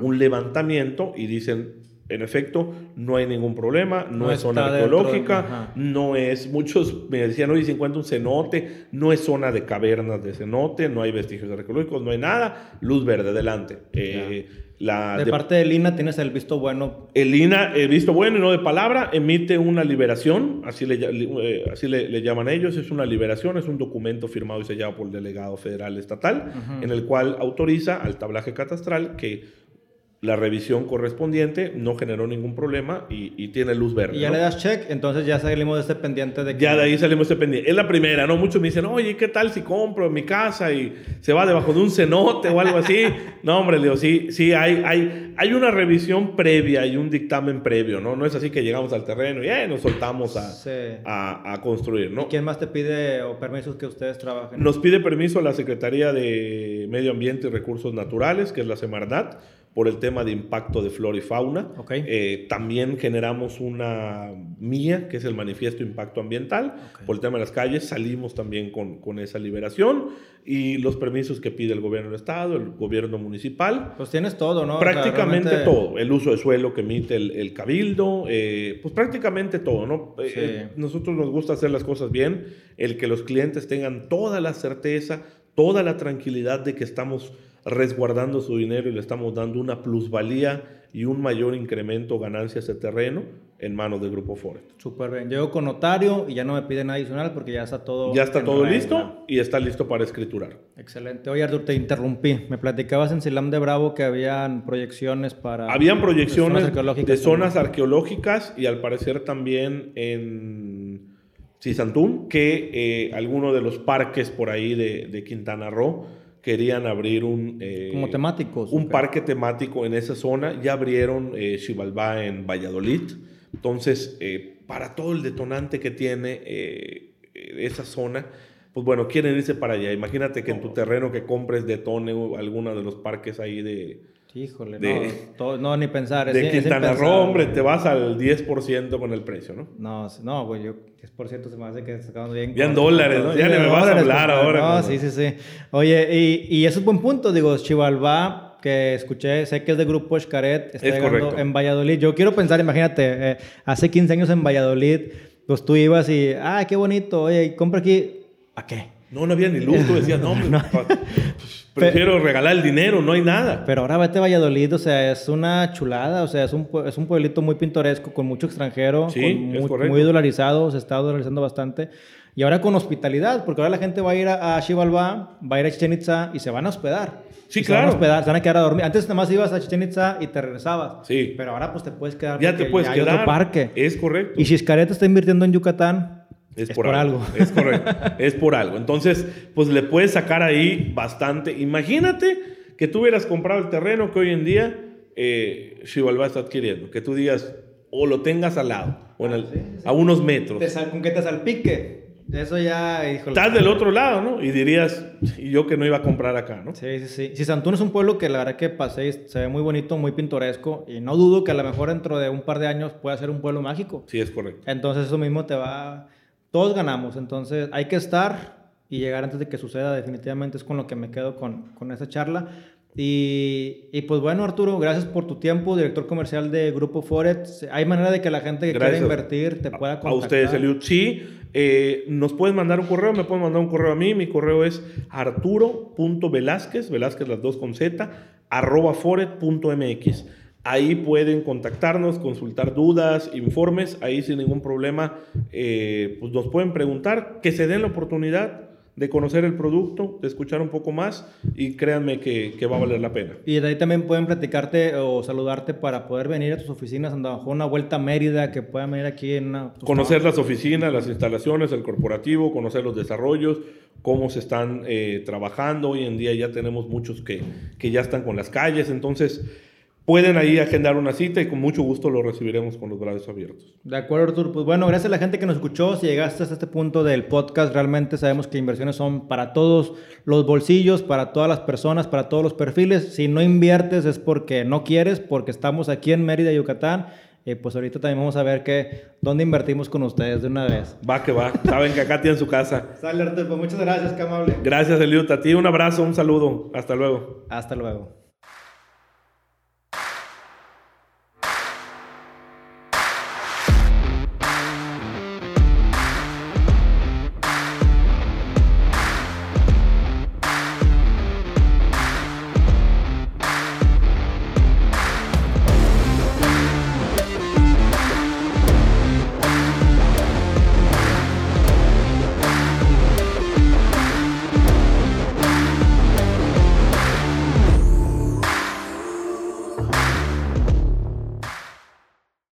un levantamiento y dicen, en efecto, no hay ningún problema, no, No es zona de- arqueológica, no es, muchos me decían, oye, se encuentra un cenote, no es zona de cavernas de cenote, no hay vestigios arqueológicos, no hay nada, luz verde, adelante. Eh, la De de- parte de Lina tienes el visto bueno. el INA, he visto bueno y no de palabra, emite una liberación, así, le, eh, así le, le llaman ellos, es una liberación, es un documento firmado y sellado por el delegado federal estatal, en el cual autoriza al tablaje catastral que la revisión correspondiente no generó ningún problema y, y tiene luz verde. Y ya ¿no? le das check, entonces ya salimos de este pendiente de que... Ya de ahí salimos este pendiente. Es la primera, ¿no? Muchos me dicen, oye, ¿qué tal si compro en mi casa y se va debajo de un cenote o algo así? no, hombre, le digo, sí, sí, hay, hay, hay una revisión previa y un dictamen previo, ¿no? No es así que llegamos al terreno y eh, nos soltamos a, Sí. a, a construir, ¿no? ¿Quién más te pide o permisos que ustedes trabajen? Nos pide permiso la Secretaría de Medio Ambiente y Recursos Naturales, que es la Semarnat, por el tema de impacto de flora y fauna. Ok. Eh, también generamos una mía, que es el Manifiesto Impacto Ambiental, Ok. por el tema de las calles. Salimos también con, con esa liberación y los permisos que pide el gobierno del Estado, el gobierno municipal. Pues tienes todo, ¿no? O sea, Prácticamente realmente- todo, el uso de suelo que emite el, el cabildo, eh, pues prácticamente todo, ¿no? Eh, Sí. eh, nosotros nos gusta hacer las cosas bien, el que los clientes tengan toda la certeza, toda la tranquilidad de que estamos resguardando su dinero y le estamos dando una plusvalía y un mayor incremento o ganancia a ese terreno, en manos del Grupo Foret. Súper bien. Llego con notario y ya no me piden nada adicional porque ya está todo. Ya está todo regla. listo y está listo para escriturar. Excelente. Oye, Artur, te interrumpí. Me platicabas en Silam de Bravo que habían proyecciones para. Habían proyecciones de zonas arqueológicas de zonas también. arqueológicas y al parecer también en Cisantún, que eh, algunos de los parques por ahí de, de Quintana Roo querían abrir un, eh, Como temáticos. un parque temático en esa zona. Ya abrieron eh, Xibalbá en Valladolid. Entonces, eh, para todo el detonante que tiene eh, esa zona, pues bueno, quieren irse para allá. Imagínate que en tu terreno que compres detone alguno de los parques ahí de, Híjole, de- no, todo- no, ni pensar. es- de Quintana Roo, hombre, te vas al 10% con el precio, ¿no? No, no, güey, yo 10% se me hace que sacamos bien. Ya en dólares, ¿no? Ya en me vas a hablar ahora, No, compadre. sí, sí, sí. Oye, y, y eso es buen punto, digo, Chivalba, que escuché, sé que es de Grupo Xcaret, está Es llegando correcto. en Valladolid. Yo quiero pensar, imagínate, eh, hace 15 años en Valladolid, pues tú ibas y, ah, qué bonito, oye, compra aquí, ¿a qué? No, no había ni luz. Tú decías, no, hombre, pa- prefiero regalar el dinero, no hay nada. Pero ahora vete a Valladolid, o sea, es una chulada, o sea, es un, es un pueblito muy pintoresco, con mucho extranjero, Sí, con muy, muy dolarizado, se está dolarizando bastante. Y ahora con hospitalidad, porque ahora la gente va a ir a, a Xibalbá, va a ir a Chichen Itza y se van a hospedar. Sí, Y se van a claro. hospedar, se van a quedar a dormir. Antes nada más ibas a Chichen Itza y te regresabas. Sí. Pero ahora pues te puedes quedar Ya te puedes hay quedar. otro parque. Es correcto. Y Xcaret está invirtiendo en Yucatán. Es, por, algo. algo. Es correcto. es por algo. Entonces, pues le puedes sacar ahí bastante. Imagínate que tú hubieras comprado el terreno que hoy en día eh, está adquiriendo. Que tú digas, o lo tengas al lado, o en el- a unos metros. Te con que te salpique. Eso ya, híjole. Estás del otro lado, ¿no? Y dirías, y yo que no iba a comprar acá, ¿no? Sí, sí, sí. Sí, Santún es un pueblo que la verdad que pasé se ve muy bonito, muy pintoresco. Y no dudo que a lo mejor dentro de un par de años pueda ser un pueblo mágico. Sí, es correcto. Entonces eso mismo te va... Todos ganamos. Entonces hay que estar y llegar antes de que suceda. Definitivamente es con lo que me quedo con, con esa charla. Y, y pues bueno, Arturo, gracias por tu tiempo, director comercial de Grupo Forex. ¿Hay manera de que la gente que Gracias. quiera invertir te pueda A contactar? ustedes, Eliud. Sí, eh, nos pueden mandar un correo, me pueden mandar un correo a mí. Mi correo es arturo.velázquez, Velázquez las dos con Z, arroba foret.mx. Ahí pueden contactarnos, consultar dudas, informes, ahí sin ningún problema, eh, pues nos pueden preguntar, que se den la oportunidad de conocer el producto, de escuchar un poco más y créanme que, que va a valer la pena. Y de ahí también pueden platicarte o saludarte para poder venir a tus oficinas, andar una vuelta a Mérida, que puedan venir aquí en una... Conocer las oficinas, las instalaciones, el corporativo, conocer los desarrollos, cómo se están eh, trabajando. Hoy en día ya tenemos muchos que, que ya están con las calles, entonces pueden ahí agendar una cita y con mucho gusto lo recibiremos con los brazos abiertos. De acuerdo, Arturo. Pues bueno, gracias a la gente que nos escuchó. Si llegaste hasta este punto del podcast, realmente sabemos que inversiones son para todos los bolsillos, para todas las personas, para todos los perfiles. Si no inviertes es porque no quieres, porque estamos aquí en Mérida, Yucatán. Y pues ahorita también vamos a ver que, dónde invertimos con ustedes de una vez. Va que va, saben que acá tienen su casa. Sale, Arturo. Pues muchas gracias, qué amable. Gracias, Eliud. A ti un abrazo, un saludo. Hasta luego. Hasta luego.